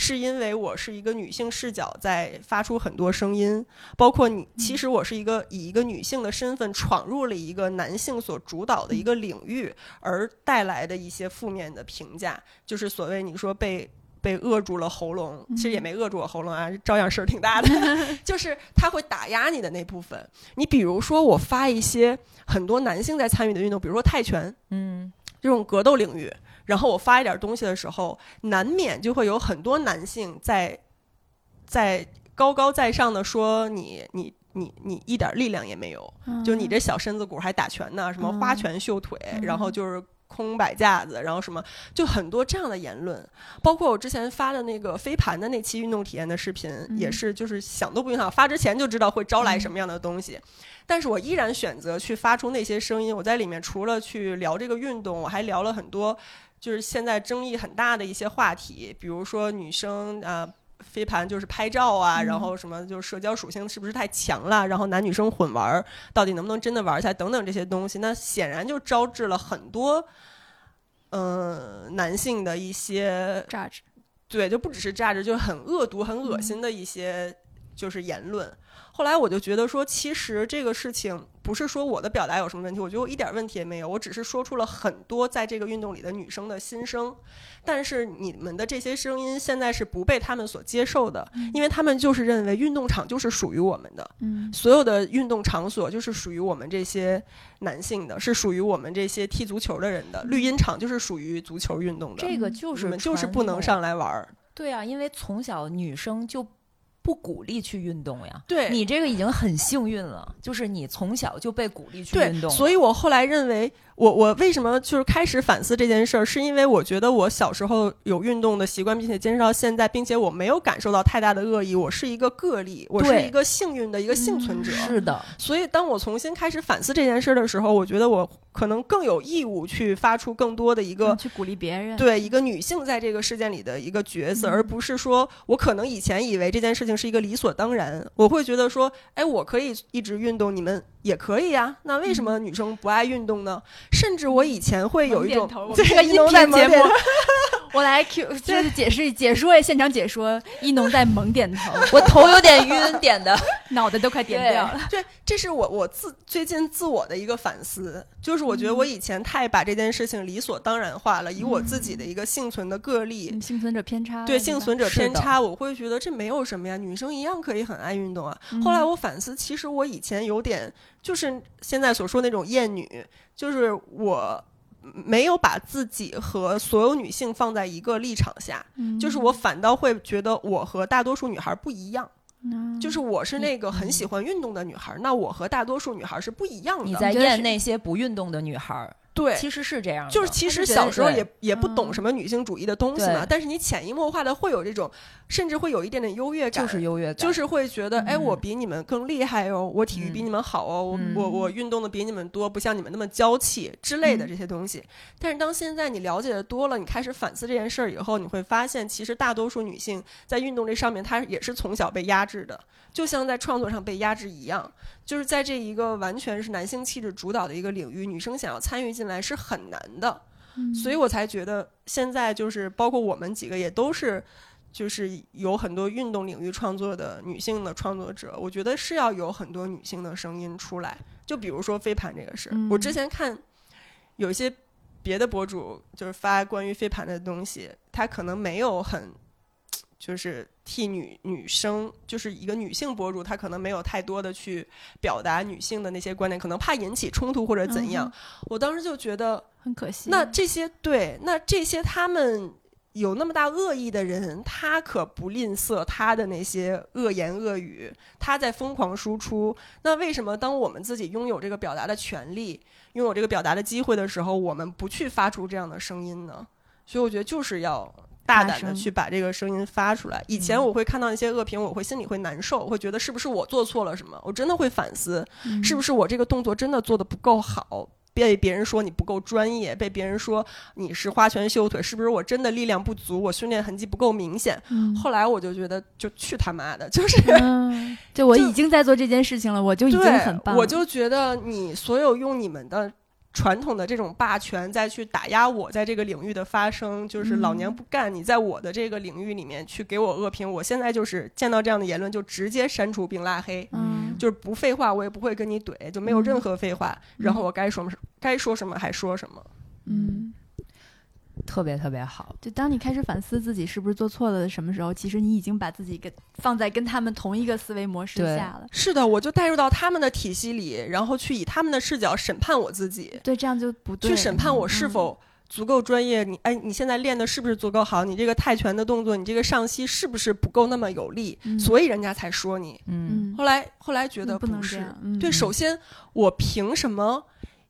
是因为我是一个女性视角，在发出很多声音，包括你。其实我是一个以一个女性的身份闯入了一个男性所主导的一个领域，而带来的一些负面的评价，就是所谓你说被被扼住了喉咙，其实也没扼住我喉咙啊，照样声儿挺大的。就是他会打压你的那部分。你比如说，我发一些很多男性在参与的运动，比如说泰拳，嗯，这种格斗领域。然后我发一点东西的时候，难免就会有很多男性在在高高在上的说你你你你一点力量也没有，就你这小身子骨还打拳呢，什么花拳绣腿，然后就是空摆架子，然后什么就很多这样的言论。包括我之前发的那个飞盘的那期运动体验的视频，也是就是想都不用想，发之前就知道会招来什么样的东西。但是我依然选择去发出那些声音。我在里面除了去聊这个运动，我还聊了很多。就是现在争议很大的一些话题，比如说女生啊飞盘就是拍照啊，然后什么就是社交属性是不是太强了，然后男女生混玩到底能不能真的玩起来等等这些东西，那显然就招致了很多嗯男性的一些价值，对，就不只是价值，就很恶毒、很恶心的一些就是言论。后来我就觉得说，其实这个事情不是说我的表达有什么问题，我觉得我一点问题也没有，我只是说出了很多在这个运动里的女生的心声。但是你们的这些声音现在是不被他们所接受的，因为他们就是认为运动场就是属于我们的，嗯，所有的运动场所就是属于我们这些男性的，是属于我们这些踢足球的人的，绿茵场就是属于足球运动的，这个就是你们就是不能上来玩儿。对啊，因为从小女生就。不鼓励去运动呀？对你这个已经很幸运了，就是你从小就被鼓励去运动。所以我后来认为。我我为什么就是开始反思这件事儿，是因为我觉得我小时候有运动的习惯，并且坚持到现在，并且我没有感受到太大的恶意，我是一个个例，我是一个幸运的一个幸存者。是的，所以当我重新开始反思这件事儿的时候，我觉得我可能更有义务去发出更多的一个去鼓励别人，对一个女性在这个事件里的一个角色，而不是说我可能以前以为这件事情是一个理所当然，我会觉得说，哎，我可以一直运动，你们。也可以呀，那为什么女生不爱运动呢？甚至我以前会有一种这个一农在节目，我来 Q 就是解释解说，现场解说，一农在猛点头，我头有点晕，点的 脑袋都快点掉了。对，这是我我自最近自我的一个反思，就是我觉得我以前太把这件事情理所当然化了，以我自己的一个幸存的个例，幸存者偏差，对幸存者偏差，我会觉得这没有什么呀，女生一样可以很爱运动啊。后来我反思，其实我以前有点。就是现在所说那种厌女，就是我没有把自己和所有女性放在一个立场下，就是我反倒会觉得我和大多数女孩不一样，就是我是那个很喜欢运动的女孩，那我和大多数女孩是不一样的。你在厌那些不运动的女孩。对，其实是这样，就是其实小时候也也不懂什么女性主义的东西嘛，但是你潜移默化的会有这种，甚至会有一点点优越感，就是优越感，就是会觉得，哎，我比你们更厉害哦，我体育比你们好哦，我我我运动的比你们多，不像你们那么娇气之类的这些东西。但是当现在你了解的多了，你开始反思这件事儿以后，你会发现，其实大多数女性在运动这上面，她也是从小被压制的，就像在创作上被压制一样。就是在这一个完全是男性气质主导的一个领域，女生想要参与进来是很难的，所以我才觉得现在就是包括我们几个也都是，就是有很多运动领域创作的女性的创作者，我觉得是要有很多女性的声音出来。就比如说飞盘这个事，我之前看有一些别的博主就是发关于飞盘的东西，他可能没有很。就是替女女生，就是一个女性博主，她可能没有太多的去表达女性的那些观点，可能怕引起冲突或者怎样。我当时就觉得很可惜。那这些对，那这些他们有那么大恶意的人，他可不吝啬他的那些恶言恶语，他在疯狂输出。那为什么当我们自己拥有这个表达的权利，拥有这个表达的机会的时候，我们不去发出这样的声音呢？所以我觉得就是要。大胆的去把这个声音发出来。以前我会看到一些恶评，我会心里会难受，会觉得是不是我做错了什么？我真的会反思，是不是我这个动作真的做的不够好，被别人说你不够专业，被别人说你是花拳绣腿，是不是我真的力量不足，我训练痕迹不够明显？嗯后来我就觉得，就去他妈的，就是嗯就我已经在做这件事情了，我就已经很棒了。我就觉得你所有用你们的。传统的这种霸权再去打压我在这个领域的发声，就是老娘嗯不干！你在我的这个领域里面去给我恶评，我现在就是见到这样的言论就直接删除并拉黑，嗯就是不废话，我也不会跟你怼，就没有任何废话。嗯然后我该说什么该说什么还说什么。嗯，特别特别好。就当你开始反思自己是不是做错了什么时候，其实你已经把自己跟放在跟他们同一个思维模式下了。是的，我就带入到他们的体系里，然后去以他们的视角审判我自己，对，这样就不对。去审判我是嗯否足够专业。你哎，你现在练的是不是足够好？你这个泰拳的动作，你这个上膝是不是不够那么有力？嗯所以人家才说你。嗯嗯，后来后来觉得嗯不能这是样。嗯对，首先我凭什么？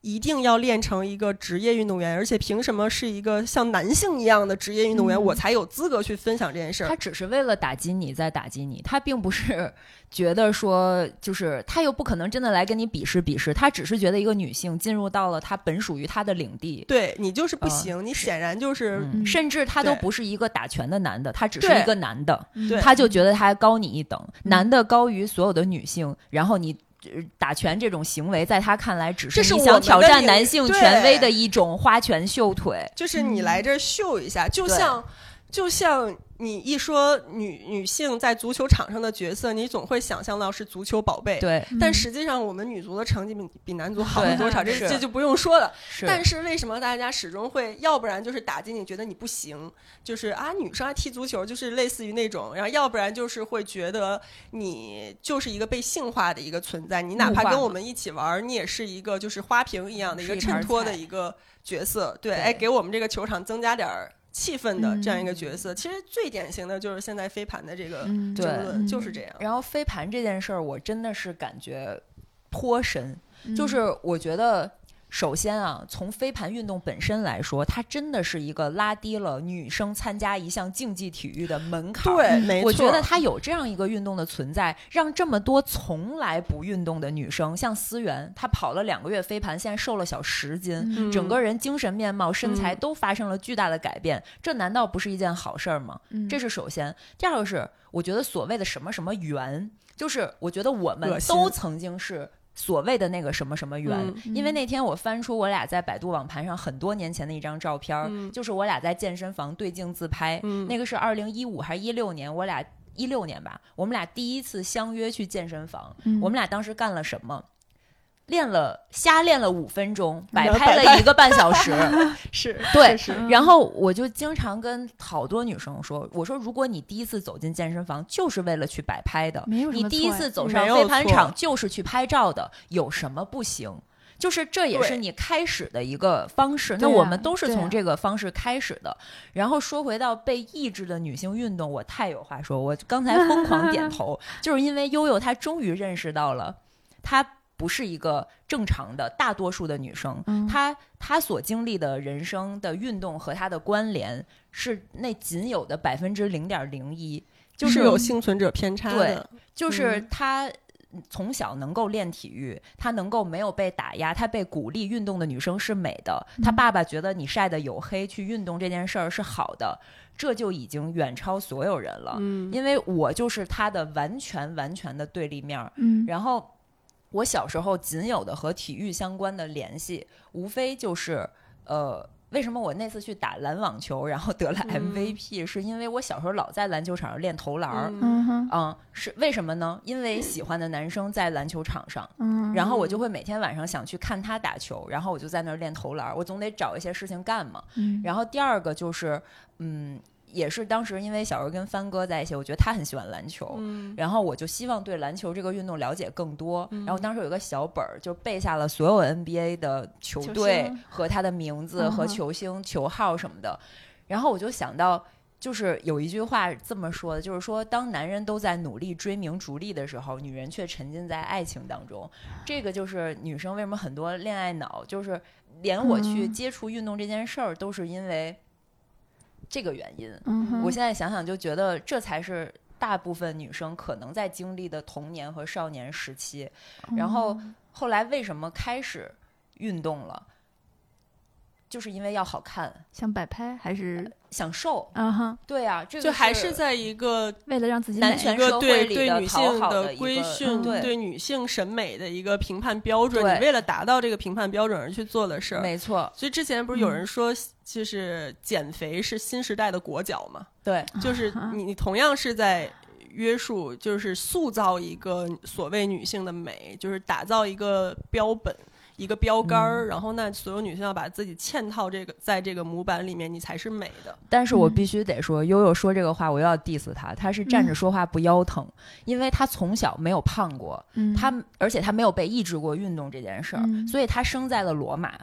一定要练成一个职业运动员，而且凭什么是一个像男性一样的职业运动员，嗯。我才有资格去分享这件事儿。他？只是为了打击你在打击你，他并不是觉得说，就是他又不可能真的来跟你比试比试，他只是觉得一个女性进入到了他本属于他的领地，对你就是不嗯。行，你显然就是、甚至他都不是一个打拳的男的，他只是一个男的，他就觉得他高你一等，嗯。男的高于所有的女性，然后你。呃打拳这种行为，在他看来，只你想这是我们挑战男性权威的一种花拳绣腿。就是你嗯来这儿秀一下，就像就像你一说女女性在足球场上的角色，你总会想象到是足球宝贝。对，嗯但实际上，我们女足的成绩比比男足好对多少，这这就不用说了。是。但是为什么大家始终会，要不然就是打击你，觉得你不行，就是啊，女生还踢足球，就是类似于那种，然后要不然就是会觉得你就是一个被性化的一个存在，你哪怕跟我们一起玩儿，你也是一个就是花瓶一样的一个衬托的一个角色，对，对哎，给我们这个球场增加点儿。气氛的这样一个嗯角色，其实最典型的就是现在飞盘的这个嗯。争对。论就是这样。然后飞盘这件事儿，我真的是感觉颇深，嗯。就是我觉得。首先啊，从飞盘运动本身来说，它真的是一个拉低了女生参加一项竞技体育的门槛。对，没错，我觉得它有这样一个运动的存在，让这么多从来不运动的女生，像思源，她跑了两个月飞盘，现在瘦了小十斤，嗯整个人精神面貌、身材嗯都发生了巨大的改变，这难道不是一件好事儿吗？嗯这是首先。第二个是，我觉得所谓的什么什么缘，就是我觉得我们都曾经是。所谓的那个什么什么缘，嗯。因为那天我翻出我俩在百度网盘上很多年前的一张照片就是我俩在健身房对镜自拍，嗯。那个是二零一五还是一六年，我俩一六年吧，我们俩第一次相约去健身房，嗯。我们俩当时干了什么？练了瞎练了五分钟，摆拍了一个半小时，是，对然后我就经常跟好多女生说，我说如果你第一次走进健身房就是为了去摆拍的，你第一次走上飞盘场就是去拍照的，有什么不行？就是这也是你开始的一个方式，那我们都是从这个方式开始的。然后说回到被抑制的女性运动，我太有话说，我刚才疯狂点头，就是因为悠悠她终于认识到了，她不是一个正常的大多数的女生，嗯她她所经历的人生的运动和她的关联是那仅有的百分之零点零一，就是有幸存者偏差对的。就是嗯她从小能够练体育，她能够没有被打压，她被鼓励运动的女生是美的。她嗯爸爸觉得你晒得黝黑去运动这件事儿是好的，这就已经远超所有人了。嗯，因为我就是她的完全完全的对立面儿。嗯然后我小时候仅有的和体育相关的联系，无非就是呃。为什么我那次去打篮网球，然后得了嗯 MVP，、是因为我小时候老在篮球场上练投篮儿，嗯嗯哼嗯，是为什么呢？因为喜欢的男生在篮球场上，嗯，然后我就会每天晚上想去看他打球，然后我就在那儿练投篮儿，我总得找一些事情干嘛。嗯然后第二个就是，嗯，也是当时因为小时候跟帆哥在一起，我觉得他很喜欢篮球，嗯然后我就希望对篮球这个运动了解更多。嗯然后当时有一个小本儿，就背下了所有 NBA 的球球队和他的名字和球星、球号什么的。然后我就想到。就是有一句话这么说的，就是说，当男人都在努力追名逐利的时候，女人却沉浸在爱情当中。这个就是女生为什么很多恋爱脑，就是连我去嗯接触运动这件事儿，都是因为这个原因。嗯我现在想想就觉得这才是大部分女生可能在经历的童年和少年时期。然后后来为什么开始运动了？就是因为要好看，想摆拍还是想瘦。啊哈，对啊，这个就还是是在一个为了让自己美男权一个社会里对对女性的规训、嗯对对女性审美的一个评判标准，你为了达到这个评判标准而去做的事儿。没错，所以之前不是有嗯人说，就是减肥是新时代的裹脚嘛？对，就是你你同样是在约束，就是塑造一个所谓女性的美，就是打造一个标本。一个标杆儿，然后那所有女性要把自己嵌套这个，在这个模板里面，你才是美的。但是我嗯。必须得说，悠悠说这个话，我又要 diss 她，她是站着嗯。说话不腰疼，因为她从小没有胖过，嗯。他而且她没有被抑制过运动这件事儿，嗯。所以她生在了罗马，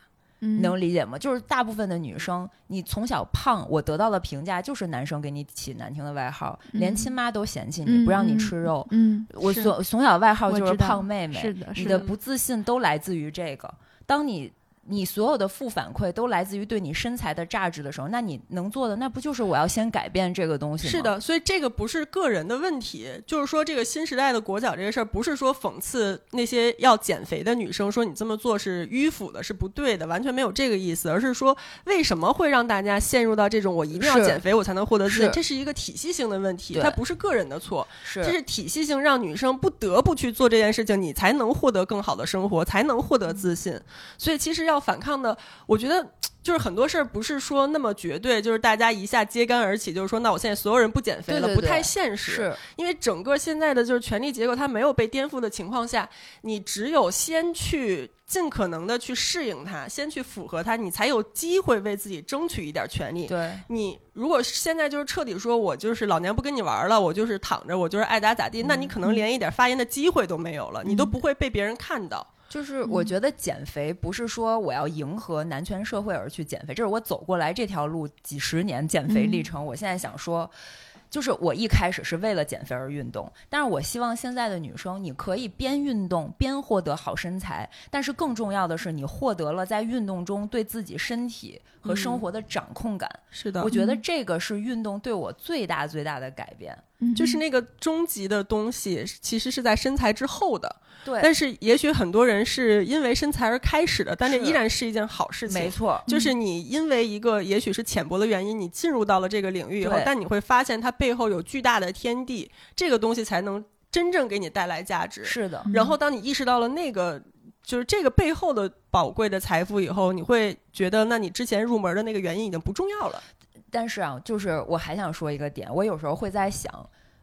嗯能理解吗？就是大部分的女生，你从小胖，我得到的评价就是男生给你起难听的外号，嗯连亲妈都嫌弃你，嗯不让你嗯吃肉。嗯，我从从小外号就是胖妹妹，是的，你的不自信都来自于这个。当你你所有的负反馈都来自于对你身材的价值的时候，那你能做的那不就是我要先改变这个东西吗？是，的，所以这个不是个人的问题，就是说这个新时代的裹脚这个事儿，不是说讽刺那些要减肥的女生，说你这么做是迂腐的，是不对的，完全没有这个意思，而是说为什么会让大家陷入到这种我一定要减肥我才能获得自信，这是一个体系性的问题，它不是个人的错，是这是体系性让女生不得不去做这件事情，你才能获得更好的生活，才能获得自信。所以其实要反抗的，我觉得。就是很多事儿不是说那么绝对，就是大家一下揭竿而起，就是说那我现在所有人不减肥了，对对对不太现实。是因为整个现在的就是权力结构，它没有被颠覆的情况下，你只有先去尽可能的去适应它，先去符合它，你才有机会为自己争取一点权利。对。你如果现在就是彻底说我就是老娘不跟你玩了，我就是躺着，我就是爱咋咋地，那你可能连一点发言的机会都没有了，你都不会被别人看到。就是我觉得减肥不是说我要迎合男权社会而去减肥，这是我走过来这条路几十年减肥历程。我现在想说，就是我一开始是为了减肥而运动，但是我希望现在的女生，你可以边运动边获得好身材，但是更重要的是，你获得了在运动中对自己身体和生活的掌控感。是的我觉得这个是运动对我最大最大的改变。就是那个终极的东西，其实是在身材之后的。对，但是也许很多人是因为身材而开始的，但这依然是一件好事情。没错，就是你因为一个也许是浅薄的原因，你进入到了这个领域以后，但你会发现它背后有巨大的天地，这个东西才能真正给你带来价值。是的，然后当你意识到了那个就是这个背后的宝贵的财富以后，你会觉得，那你之前入门的那个原因已经不重要了。但是啊，就是我还想说一个点，我有时候会在想，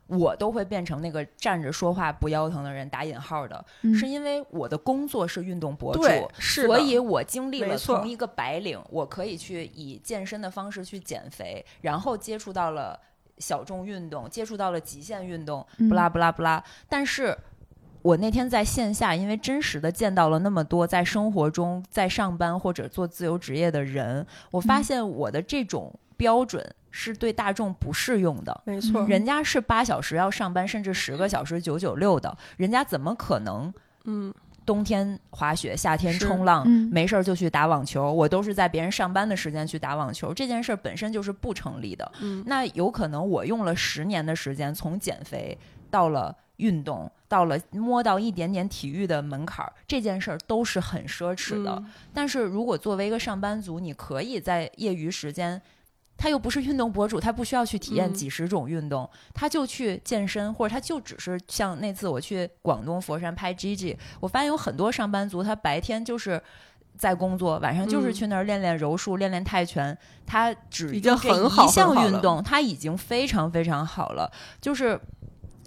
我都会变成那个站着说话不腰疼的人，打引号的，嗯是因为我的工作是运动博主。是所以我经历了从一个白领，我可以去以健身的方式去减肥，然后接触到了小众运动，接触到了极限运动，嗯不拉不拉不拉。但是我那天在线下，因为真实的见到了那么多在生活中在上班或者做自由职业的人，我发嗯现我的这种标准是对大众不适用的。没错，人家是八小时要上班，甚至十个小时九九六的，人家怎么可能嗯，冬天滑雪，夏天冲浪，嗯没事儿就去打网球？我都是在别人上班的时间去打网球，这件事儿本身就是不成立的。嗯那有可能我用了十年的时间，从减肥到了运动，到了摸到一点点体育的门槛儿，这件事儿都是很奢侈的。嗯但是如果作为一个上班族，你可以在业余时间，他又不是运动博主，他不需要去体验嗯几十种运动，他就去健身，或者他就只是像那次我去广东佛山拍 Gigi，我发现有很多上班族，他白天就是。在工作，晚上就是嗯去那儿练练柔术、练练泰拳。他只已经很好一项运动，他已经非常非常好了。就是，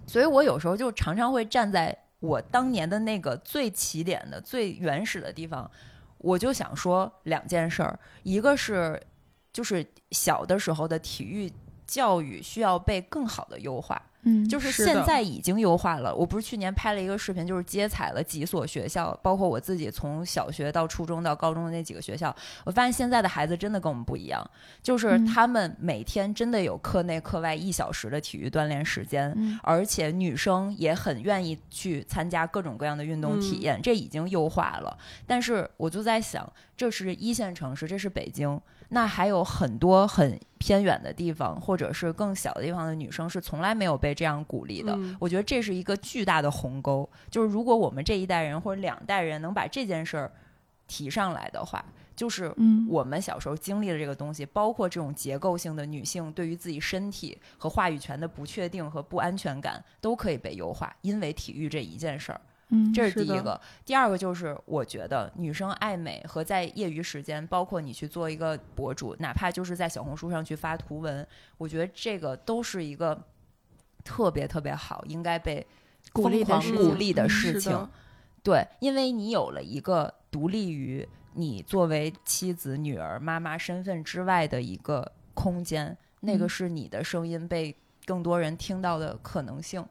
所以我有时候就常常会站在我当年的那个最起点的、最原始的地方，我就想说两件事儿，一个是就是小的时候的体育教育需要被更好的优化，嗯，就是现在已经优化了。我不是去年拍了一个视频，就是接采了几所学校，包括我自己从小学到初中到高中的那几个学校，我发现现在的孩子真的跟我们不一样，就是嗯。他们每天真的有课内课外一小时的体育锻炼时间，嗯。而且女生也很愿意去参加各种各样的运动体验，这已经优化了。但是我就在想，这是一线城市，这是北京，那还有很多很偏远的地方，或者是更小的地方的女生是从来没有被这样鼓励的。嗯我觉得这是一个巨大的鸿沟，就是如果我们这一代人或者两代人能把这件事儿提上来的话，就是嗯我们小时候经历的这个东西，包括这种结构性的女性对于自己身体和话语权的不确定和不安全感，都可以被优化，因为体育这一件事儿。嗯这是第一个。第二个就是，我觉得女生爱美和在业余时间，包括你去做一个博主，哪怕就是在小红书上去发图文，我觉得这个都是一个特别特别好，应该被鼓励的鼓励的嗯事情。对，因为你有了一个独立于你作为妻子、女儿、妈妈身份之外的一个空间，那个嗯是你的声音被更多人听到的可能性。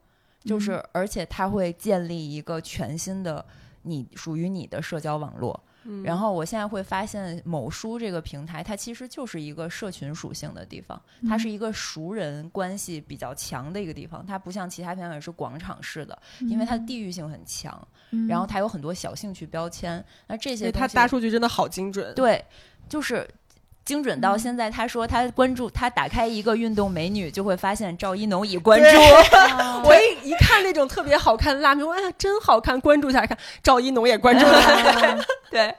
就是嗯，而且它会建立一个全新的你属于你的社交网络。嗯然后我现在会发现，某书这个平台，它其实就是一个社群属性的地方，它是嗯一个熟人关系比较强的一个地方。它不像其他平台是广场式的，因为它的地域性很强，嗯然后它有很多小兴趣标签。那这些它大数据真的好精准。对，就是精准到嗯现在。他说他关注，他打开一个运动美女，就会发现赵一农已关注。哦 我一一看那种特别好看的辣妹，哎呀，真好看，关注一下看，赵一农也关注了。对，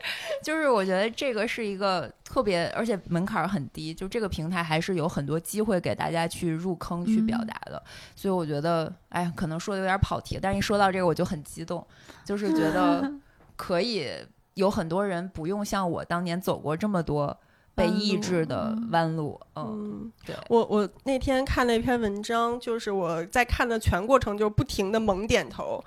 就是我觉得这个是一个特别，而且门槛儿很低，就这个平台还是有很多机会给大家去入坑、去表嗯达的。所以我觉得，哎呀，可能说的有点跑题，但是一说到这个我就很激动，就是觉得 可以有很多人不用像我当年走过这么多被抑制的嗯弯路。嗯，嗯，对，我我那天看了一篇文章，就是我在看的全过程就不停的猛点头。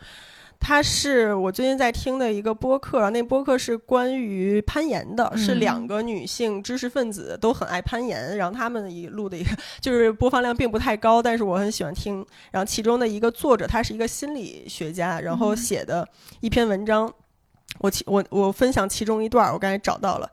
它是我最近在听的一个播客，那播客是关于攀岩的，是嗯两个女性知识分子都很爱攀岩，然后他们一录的一个，就是播放量并不太高，但是我很喜欢听。然后其中的一个作者，他是一个心理学家，然后嗯写的一篇文章，我其我我分享其中一段儿，我刚才找到了。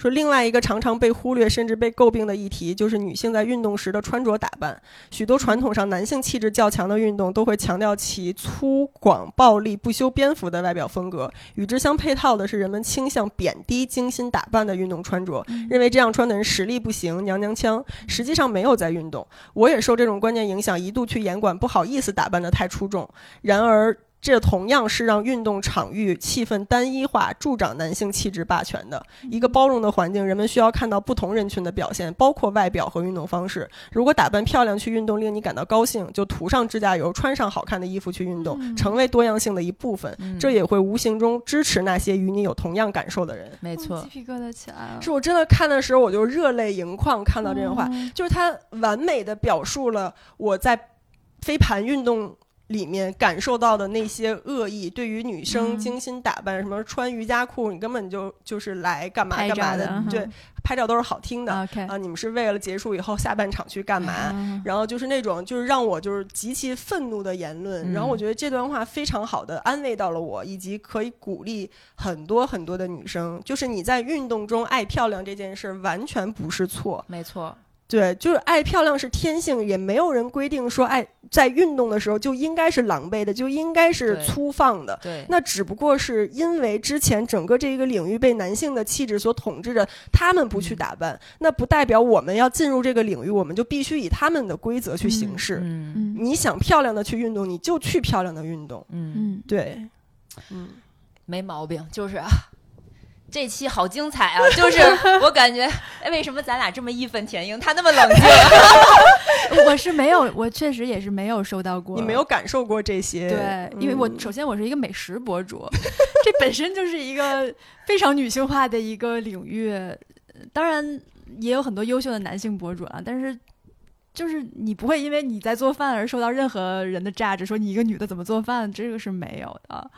说另外一个常常被忽略甚至被诟病的议题，就是女性在运动时的穿着打扮。许多传统上男性气质较强的运动，都会强调其粗犷、暴力、不修边幅的外表风格。与之相配套的是，人们倾向贬低精心打扮的运动穿着，认为这样穿的人实力不行、娘娘腔，实际上没有在运动。我也受这种观念影响，一度去严管不好意思打扮的太出众。然而。这同样是让运动场域气氛单一化，助长男性气质霸权的一个包容的环境。人们需要看到不同人群的表现，包括外表和运动方式。如果打扮漂亮去运动令你感到高兴，就涂上指甲油，穿上好看的衣服去运动，嗯成为多样性的一部分。嗯这也会无形中支持那些与你有同样感受的人。哦没错鸡。皮疙瘩起来了。是我真的看的时候，我就热泪盈眶，看到这段话，嗯就是他完美的表述了我在飞盘运动里面感受到的那些恶意，对于女生嗯。精心打扮，什么穿瑜伽裤，你根本就就是来干嘛干嘛的，对，拍照都是好听的。啊，你们是为了结束以后下半场去干嘛？嗯。然后就是那种就是让我就是极其愤怒的言论，嗯。然后我觉得这段话非常好的安慰到了我，以及可以鼓励很多很多的女生，就是你在运动中爱漂亮这件事完全不是错，没错，对，就是爱漂亮是天性，也没有人规定说爱在运动的时候就应该是狼狈的，就应该是粗放的。对，那只不过是因为之前整个这一个领域被男性的气质所统治着，他们不去嗯打扮，那不代表我们要进入这个领域，我们就必须以他们的规则去行事。嗯嗯你想漂亮的去运动，你就去漂亮的运动。嗯，嗯，对，嗯，没毛病，就是啊。这期好精彩啊！就是我感觉，哎，为什么咱俩这么义愤填膺，他那么冷静？我是没有，我确实也是没有收到过。你没有感受过这些，对，因为我嗯首先我是一个美食博主，这本身就是一个非常女性化的一个领域。呃当然也有很多优秀的男性博主啊，但是就是你不会因为你在做饭而受到任何人的榨制，说你一个女的怎么做饭，这个是没有的。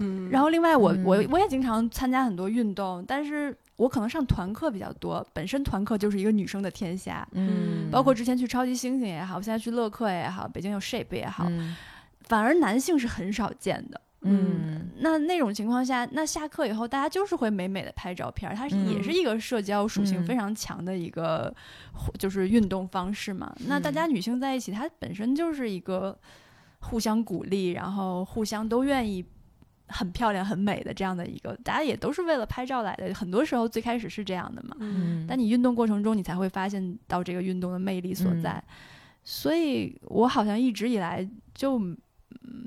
嗯，然后另外我我嗯我也经常参加很多运动，但是我可能上团课比较多，本身团课就是一个女生的天下。嗯，包括之前去超级星星也好，现在去乐课也好，北京有 Shape 也好，嗯反而男性是很少见的。嗯那那种情况下，那下课以后大家就是会美美的拍照片儿，它是也是一个社交属性嗯非常强的一个，就是运动方式嘛。那大家女性在一起，它本身就是一个互相鼓励，然后互相都愿意。很漂亮、很美的这样的一个，大家也都是为了拍照来的。很多时候最开始是这样的嘛，嗯但你运动过程中，你才会发现到这个运动的魅力所在。嗯所以我好像一直以来就，嗯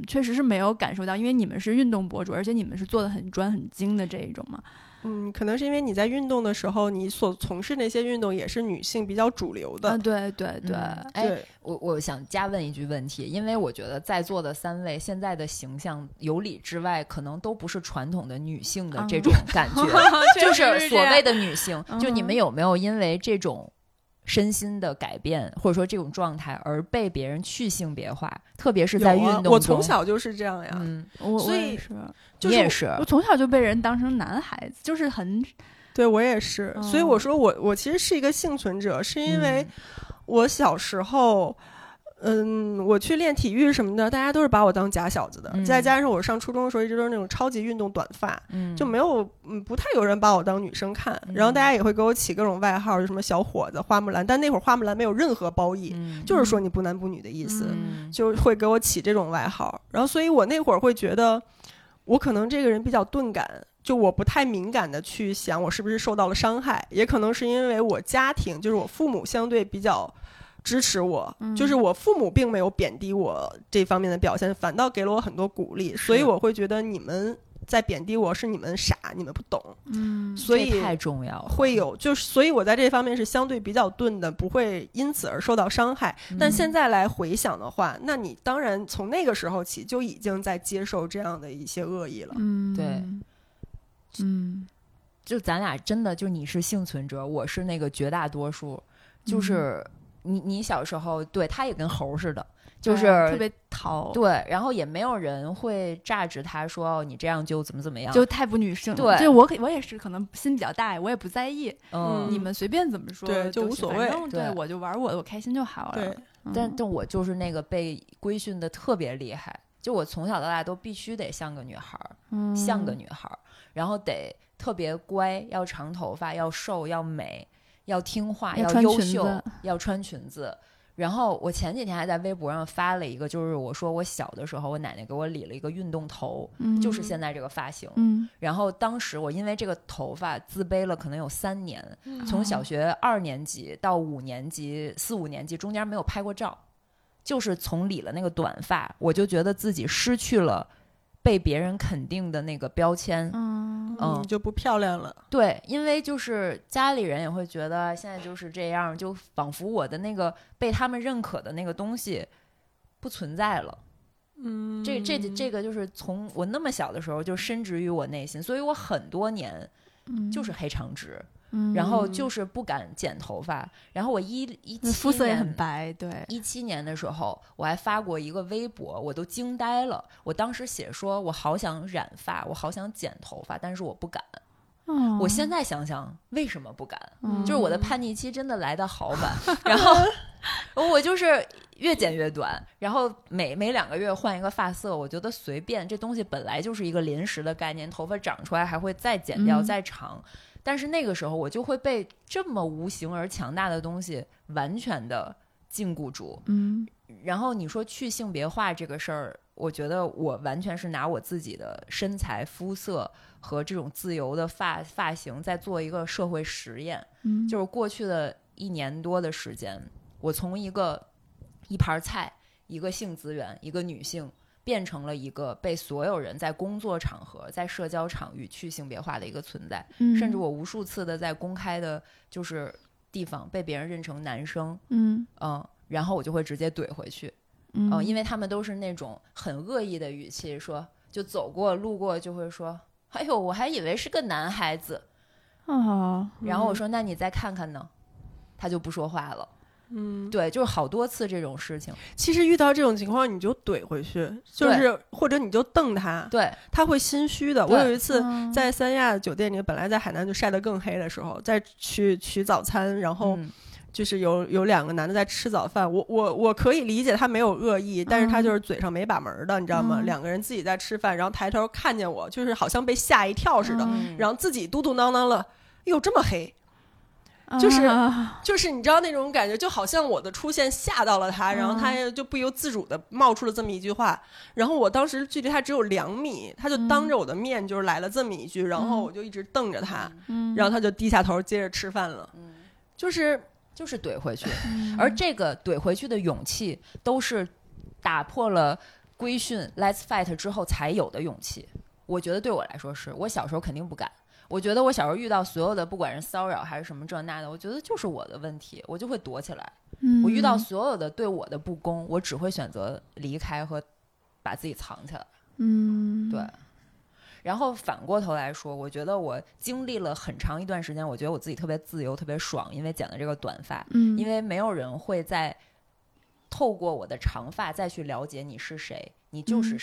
确实是没有感受到，因为你们是运动博主，而且你们是做的很专很精的这一种嘛。嗯，可能是因为你在运动的时候，你所从事那些运动也是女性比较主流的。啊，对对对，哎，我我想加问一句问题，因为我觉得在座的三位现在的形象，有里之外可能都不是传统的女性的这种感觉，就是所谓的女性。就你们有没有因为这种？身心的改变，或者说这种状态，而被别人去性别化，特别是在运动中。我从小就是这样呀，嗯，所以是，你也是，我从小就被人当成男孩子，就是很，对我也是。所以我说我我其实是一个幸存者，是因为我小时候。嗯，我去练体育什么的，大家都是把我当假小子的。再加上我上初中的时候一直都是那种超级运动短发，就没有嗯不太有人把我当女生看。然后大家也会给我起各种外号，就什么小伙子、花木兰。但那会儿花木兰没有任何褒义，就是说你不男不女的意思，就会给我起这种外号。然后所以我那会儿会觉得，我可能这个人比较钝感，就我不太敏感的去想我是不是受到了伤害，也可能是因为我家庭就是我父母相对比较。支持我，就是我父母并没有贬低我这方面的表现，反倒给了我很多鼓励，所以我会觉得你们在贬低我是你们傻，你们不懂。嗯，所以太重要了。会有，就是所以我在这方面是相对比较钝的，不会因此而受到伤害。但现在来回想的话，那你当然从那个时候起就已经在接受这样的一些恶意了。嗯，对，嗯，就咱俩真的就你是幸存者，我是那个绝大多数，就是。你你小时候对他也跟猴似的，就是特别淘，对，然后也没有人会榨止他说哦，你这样就怎么怎么样，就太不女性。对，就我我也是，可能心比较大，我也不在意。嗯，你们随便怎么说，对，就无所谓。对，我就玩我的，我开心就好了。对，但但我就是那个被规训的特别厉害，就我从小到大都必须得像个女孩儿，像个女孩儿，然后得特别乖，要长头发，要瘦，要美。要听话，要优秀，要穿裙子。然后我前几天还在微博上发了一个，就是我说我小的时候，我奶奶给我理了一个运动头，就是现在这个发型。然后当时我因为这个头发自卑了，可能有三年，从小学二年级到五年级、四五年级中间没有拍过照，就是从理了那个短发，我就觉得自己失去了。被别人肯定的那个标签，嗯嗯，就不漂亮了。对，因为就是家里人也会觉得现在就是这样，就仿佛我的那个被他们认可的那个东西不存在了。嗯，这这这个就是从我那么小的时候就深植于我内心，所以我很多年就是黑长直。然后就是不敢剪头发，然后我一一七肤色也很白，对，一七年的时候我还发过一个微博，我都惊呆了。我当时写说，我好想染发，我好想剪头发，但是我不敢。我现在想想，为什么不敢？就是我的叛逆期真的来的好晚，然后 我就是越剪越短，然后每每两个月换一个发色，我觉得随便，这东西本来就是一个临时的概念，头发长出来还会再剪掉再长。但是那个时候，我就会被这么无形而强大的东西完全的禁锢住。嗯，然后你说去性别化这个事儿，我觉得我完全是拿我自己的身材、肤色和这种自由的发发型在做一个社会实验。嗯，就是过去的一年多的时间，我从一个一盘菜、一个性资源、一个女性。变成了一个被所有人在工作场合、在社交场域去性别化的一个存在，甚至我无数次的在公开的，就是地方被别人认成男生，嗯嗯，然后我就会直接怼回去，嗯，因为他们都是那种很恶意的语气说，就走过路过就会说，哎呦，我还以为是个男孩子，啊，然后我说那你再看看呢，他就不说话了。嗯，对，就是好多次这种事情。其实遇到这种情况，你就怼回去，就是或者你就瞪他，对，他会心虚的。我有一次在三亚酒店里，本来在海南就晒得更黑的时候，再去取早餐，然后就是有有两个男的在吃早饭。我我我可以理解他没有恶意，但是他就是嘴上没把门的，你知道吗？两个人自己在吃饭，然后抬头看见我，就是好像被吓一跳似的，然后自己嘟嘟囔囔了：“哟，这么黑。”就是就是你知道那种感觉，就好像我的出现吓到了他，然后他就不由自主的冒出了这么一句话。然后我当时距离他只有两米，他就当着我的面就是来了这么一句，然后我就一直瞪着他，然后他就低下头接着吃饭了。就是就是怼回去，而这个怼回去的勇气都是打破了规训 Let's Fight 之后才有的勇气。我觉得对我来说是，我小时候肯定不敢。我觉得我小时候遇到所有的，不管是骚扰还是什么这那的，我觉得就是我的问题，我就会躲起来。嗯我遇到所有的对我的不公，我只会选择离开和把自己藏起来。嗯，对。然后反过头来说，我觉得我经历了很长一段时间，我觉得我自己特别自由、特别爽，因为剪了这个短发，嗯，因为没有人会再透过我的长发再去了解你是谁，你就是嗯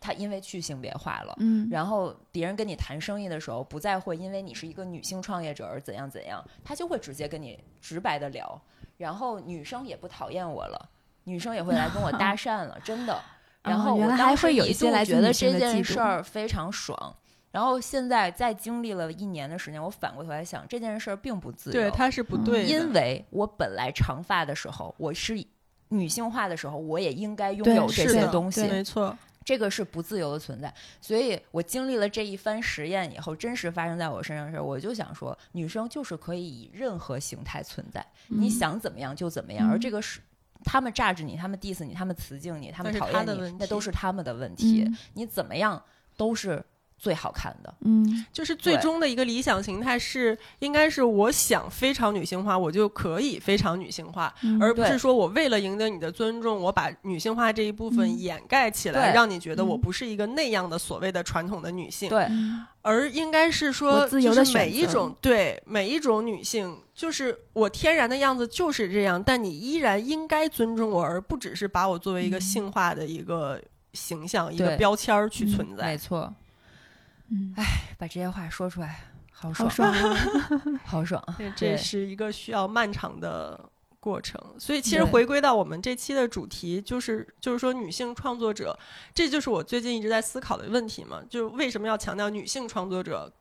谁。他因为去性别化了。嗯，然后别人跟你谈生意的时候，不再会因为你是一个女性创业者而怎样怎样，他就会直接跟你直白的聊。然后女生也不讨厌我了，女生也会来跟我搭 讪了，真的。然后哦原来我当时还会有一些来觉得这件事儿非常爽。然后现在在经历了一年的时间，我反过头来想，这件事儿并不自由。对，它是不嗯对的，因为我本来长发的时候，我是女性化的时候，我也应该拥有这些东西。没错，这个是不自由的存在，所以我经历了这一番实验以后，真实发生在我身上的时候，我就想说，女生就是可以以任何形态存在，你嗯想怎么样就怎么样，嗯而这个是。他们榨着你，他们 diss 你，他们辞敬你，他们讨厌你那都是他们的问题。嗯你怎么样都是最好看的。嗯。就是最终的一个理想形态是，应该是我想非常女性化，我就可以非常女性化，嗯而不是说我为了赢得你的尊重，我把女性化这一部分嗯。掩盖起来，对。让你觉得我嗯。不是一个那样的所谓的传统的女性。对，嗯而应该是说，就是每一种对每一种女性，就是我天然的样子就是这样，但你依然应该尊重我，而不只是把我作为一个嗯。性化的一个形象、一个标签儿去嗯存在。没错。嗯，把这些话说出来，好好爽，爽啊！好爽。这对这是一个需要漫长的过程，所以其实回归到我们这期的主题，就是就是说女性创作者，这就是我最近一直在思考的问题嘛，就是为什么要强调女性创作者？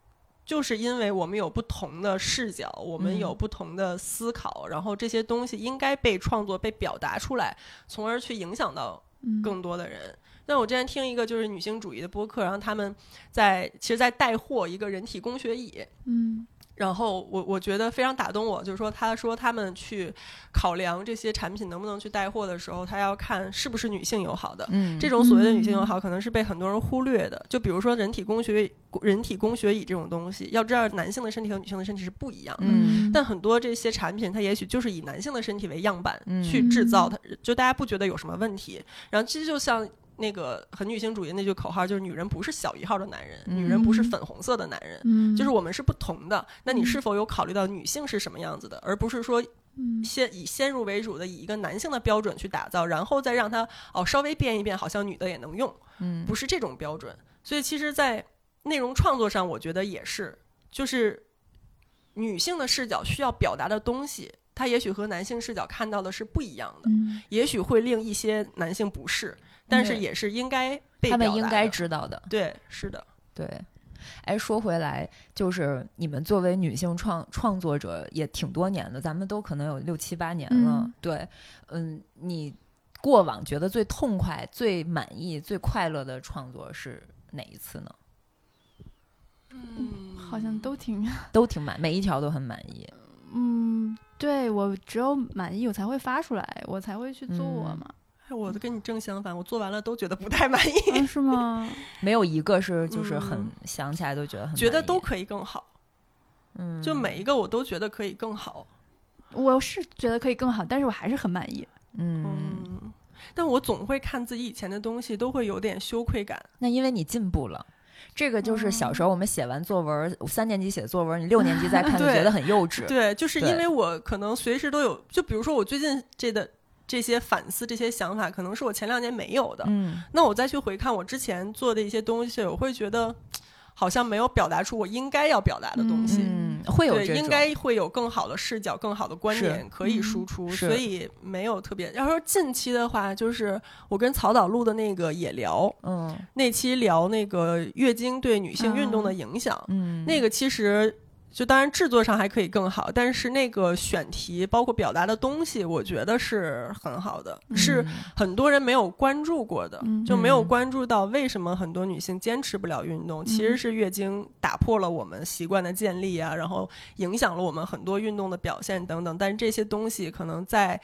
就是因为我们有不同的视角，我们嗯有不同的思考，然后这些东西应该被创作、被表达出来，从而去影响到嗯更多的人。那我之前听一个就是女性主义的播客，然后他们在其实，在带货一个人体工学椅，嗯然后我我觉得非常打动我，就是说他说他们去考量这些产品能不能去带货的时候，他要看是不是女性友好的。嗯，这种所谓的女性友好，可能是被很多人忽略的。就比如说人体工学人体工学椅这种东西，要知道男性的身体和女性的身体是不一样的。嗯但很多这些产品，它也许就是以男性的身体为样板嗯去制造它，就大家不觉得有什么问题。然后其实就像那个很女性主义那句口号，就是女人不是小一号的男人，嗯女人不是粉红色的男人。嗯，就是我们是不同的，那你嗯是否有考虑到女性是什么样子的，而不是说嗯先以先入为主的以一个男性的标准去打造，然后再让他哦稍微变一变，好像女的也能用，嗯不是这种标准。所以其实，在内容创作上，我觉得也是，就是女性的视角需要表达的东西，它也许和男性视角看到的是不一样的，嗯也许会令一些男性不适，但是也是应该被他们应该知道的。对，是的，对，哎，说回来，就是你们作为女性创创作者也挺多年的，咱们都可能有六七八年了。嗯对，嗯，你过往觉得最痛快、最满意、最快乐的创作是哪一次呢？嗯，好像都挺 都挺满，每一条都很满意。嗯，对我只有满意我才会发出来，我才会去做嗯嘛。哎，我跟你正相反，我做完了都觉得不太满意，嗯，是吗？没有一个是就是很、嗯想起来都觉得很觉得都可以更好，嗯，就每一个我都觉得可以更好。我是觉得可以更好，但是我还是很满意。嗯，嗯，但我总会看自己以前的东西，都会有点羞愧感。那因为你进步了。这个就是小哦时候我们写完作文，三年级写的作文，你六年级再 看就觉得很幼稚。对，就是因为我可能随时都有，就比如说我最近这的这些反思、这些想法，可能是我前两年没有的。嗯，那我再去回看我之前做的一些东西，我会觉得好像没有表达出我应该要表达的东西。嗯，会有对，应该会有更好的视角、更好的观点可以嗯输出，是所以没有特别。要说近期的话，就是我跟曹导录的那个也聊嗯那期聊那个月经对女性运动的影响，嗯，那个其实就当然制作上还可以更好，但是那个选题包括表达的东西，我觉得是很好的，是嗯很多人没有关注过的，嗯就没有嗯关注到为什么很多女性坚持不了运动，其实是月经打破了我们习惯的建立啊，然后影响了我们很多运动的表现等等。但是这些东西可能在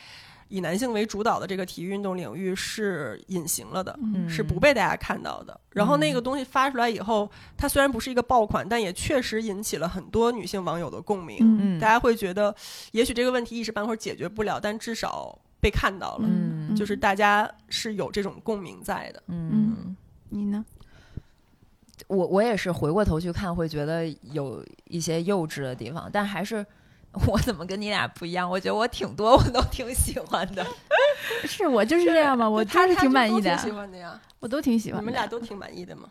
以男性为主导的这个体育运动领域是隐形了的，嗯是不被大家看到的。然后那个东西发出来以后，它虽然不是一个爆款，但也确实引起了很多女性网友的共鸣。大家会觉得，也许这个问题一时半会儿解决不了，但至少被看到了，嗯就是大家是有这种共鸣在的。嗯，你呢？我我也是回过头去看，会觉得有一些幼稚的地方，但还是 我怎么跟你俩不一样？我觉得我挺多我都挺喜欢的。是我就是这样吗？我他就是挺满意的挺，喜欢的呀。我都挺喜欢。你们俩都挺满意的吗？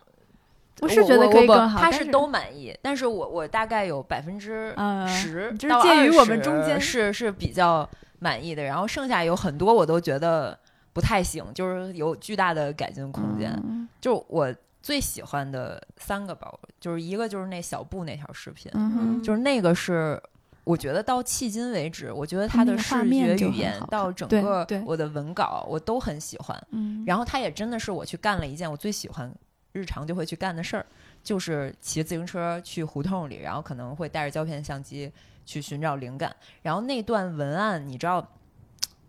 我是觉得可以我更好，他是都满意，但是我我大概有百分之呃十就是介于我们中间是是比较满意的，然后剩下有很多我都觉得不太行，就是有巨大的改进空间。嗯就我最喜欢的三个吧，就是一个就是那小布那条视频，嗯就是那个是。我觉得到迄今为止，我觉得它那个它的视觉语言到整个我的文稿，我都很喜欢。嗯，然后他也真的是我去干了一件我最喜欢日常就会去干的事儿，就是骑自行车去胡同里，然后可能会带着胶片相机去寻找灵感。然后那段文案，你知道，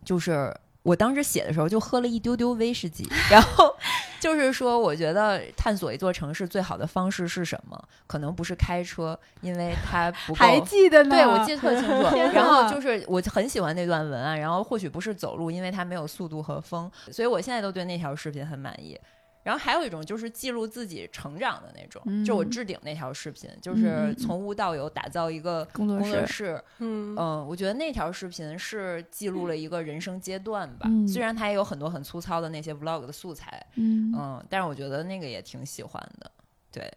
就是我当时写的时候就喝了一丢丢威士忌，然后就是说，我觉得探索一座城市最好的方式是什么？可能不是开车，因为它不够。还记得呢？对，我记得特清楚。然后就是我很喜欢那段文案，然后或许不是走路，因为它没有速度和风，所以我现在都对那条视频很满意。然后还有一种就是记录自己成长的那种，就我嗯置顶那条视频，就嗯是从无到有打造一个工作室室。嗯嗯，我觉得那条视频是记录了一个人生阶段吧，嗯虽然它也有很多很粗糙的那些 vlog 的素材，嗯，嗯，但是我觉得那个也挺喜欢的。对，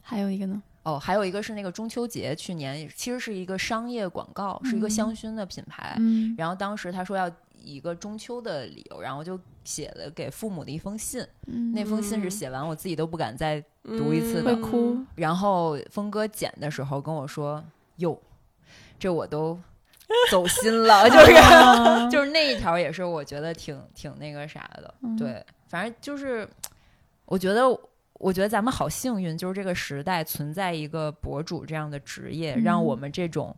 还有一个呢？哦，还有一个是那个中秋节，去年其实是一个商业广告，是一个嗯香薰的品牌。嗯然后当时他说要以一个中秋的理由，然后就写了给父母的一封信。嗯，那封信是嗯写完，我自己都不敢再读一次的会哭。然后峰哥剪的时候跟我说：“哟，这我都走心了。”就是啊 就是那一条也是我觉得挺挺那个啥的。嗯对，反正就是我觉得。我觉得咱们好幸运，就是这个时代存在一个博主这样的职业，嗯让我们这种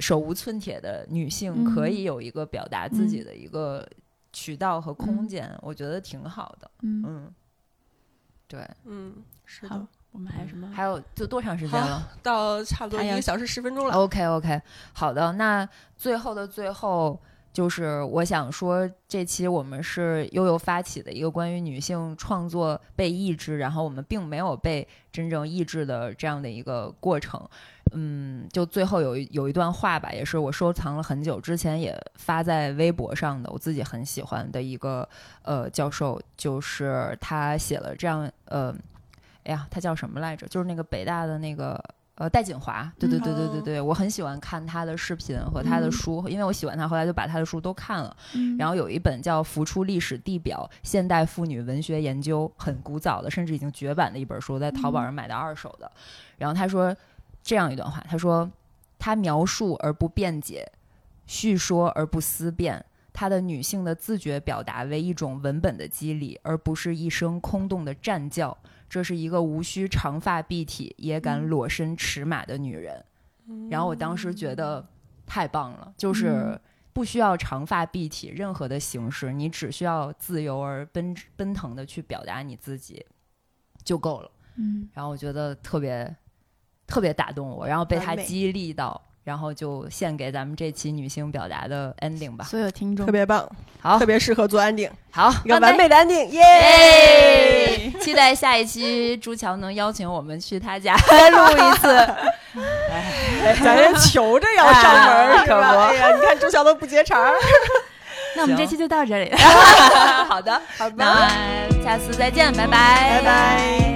手无寸铁的女性可嗯以有一个表达自己的一个渠道和空间，我觉得挺好的。嗯，嗯，对。嗯，是的，，我们还有什么？还有就多长时间了到差不多一个小时十分钟了。？OK OK，好的。那最后的最后，就是我想说，这期我们是悠悠发起的一个关于女性创作被抑制，然后我们并没有被真正抑制的这样的一个过程。嗯，就最后有一有一段话吧，也是我收藏了很久，之前也发在微博上的，我自己很喜欢的一个呃教授，就是他写了这样呃，哎呀，他叫什么来着？就是那个北大的那个呃戴锦华，对对对对对哦对，我很喜欢看他的视频和他的嗯书，因为我喜欢他，后来就把他的书都看了。嗯然后有一本叫《浮出历史地表：现代妇女文学研究》，很古早的，甚至已经绝版的一本书，在淘宝上买的二手的。然后他说这样一段话，他说：“他描述而不辩解，叙说而不思辨。”她的女性的自觉表达为一种文本的激励，而不是一声空洞的战叫。这是一个无需长发蔽体也敢裸身驰马的女人。然后我当时觉得太棒了，就是嗯不需要长发蔽体任何的形式，你只需要自由而奔奔腾的去表达你自己就够了。嗯，然后我觉得特别特别打动我，然后被他激励到，然后就献给咱们这期女性表达的 ending 吧。所有听众特别棒，好特，别适合做 ending，，好，一个完美的安定，耶！耶！期待下一期朱乔能邀请我们去他家 录一次。咱这求着要上门哎是吧？可不哎呀，你看朱乔都不接茬儿。那我们这期就到这里。好的，好的，那下次再见，拜拜，拜拜。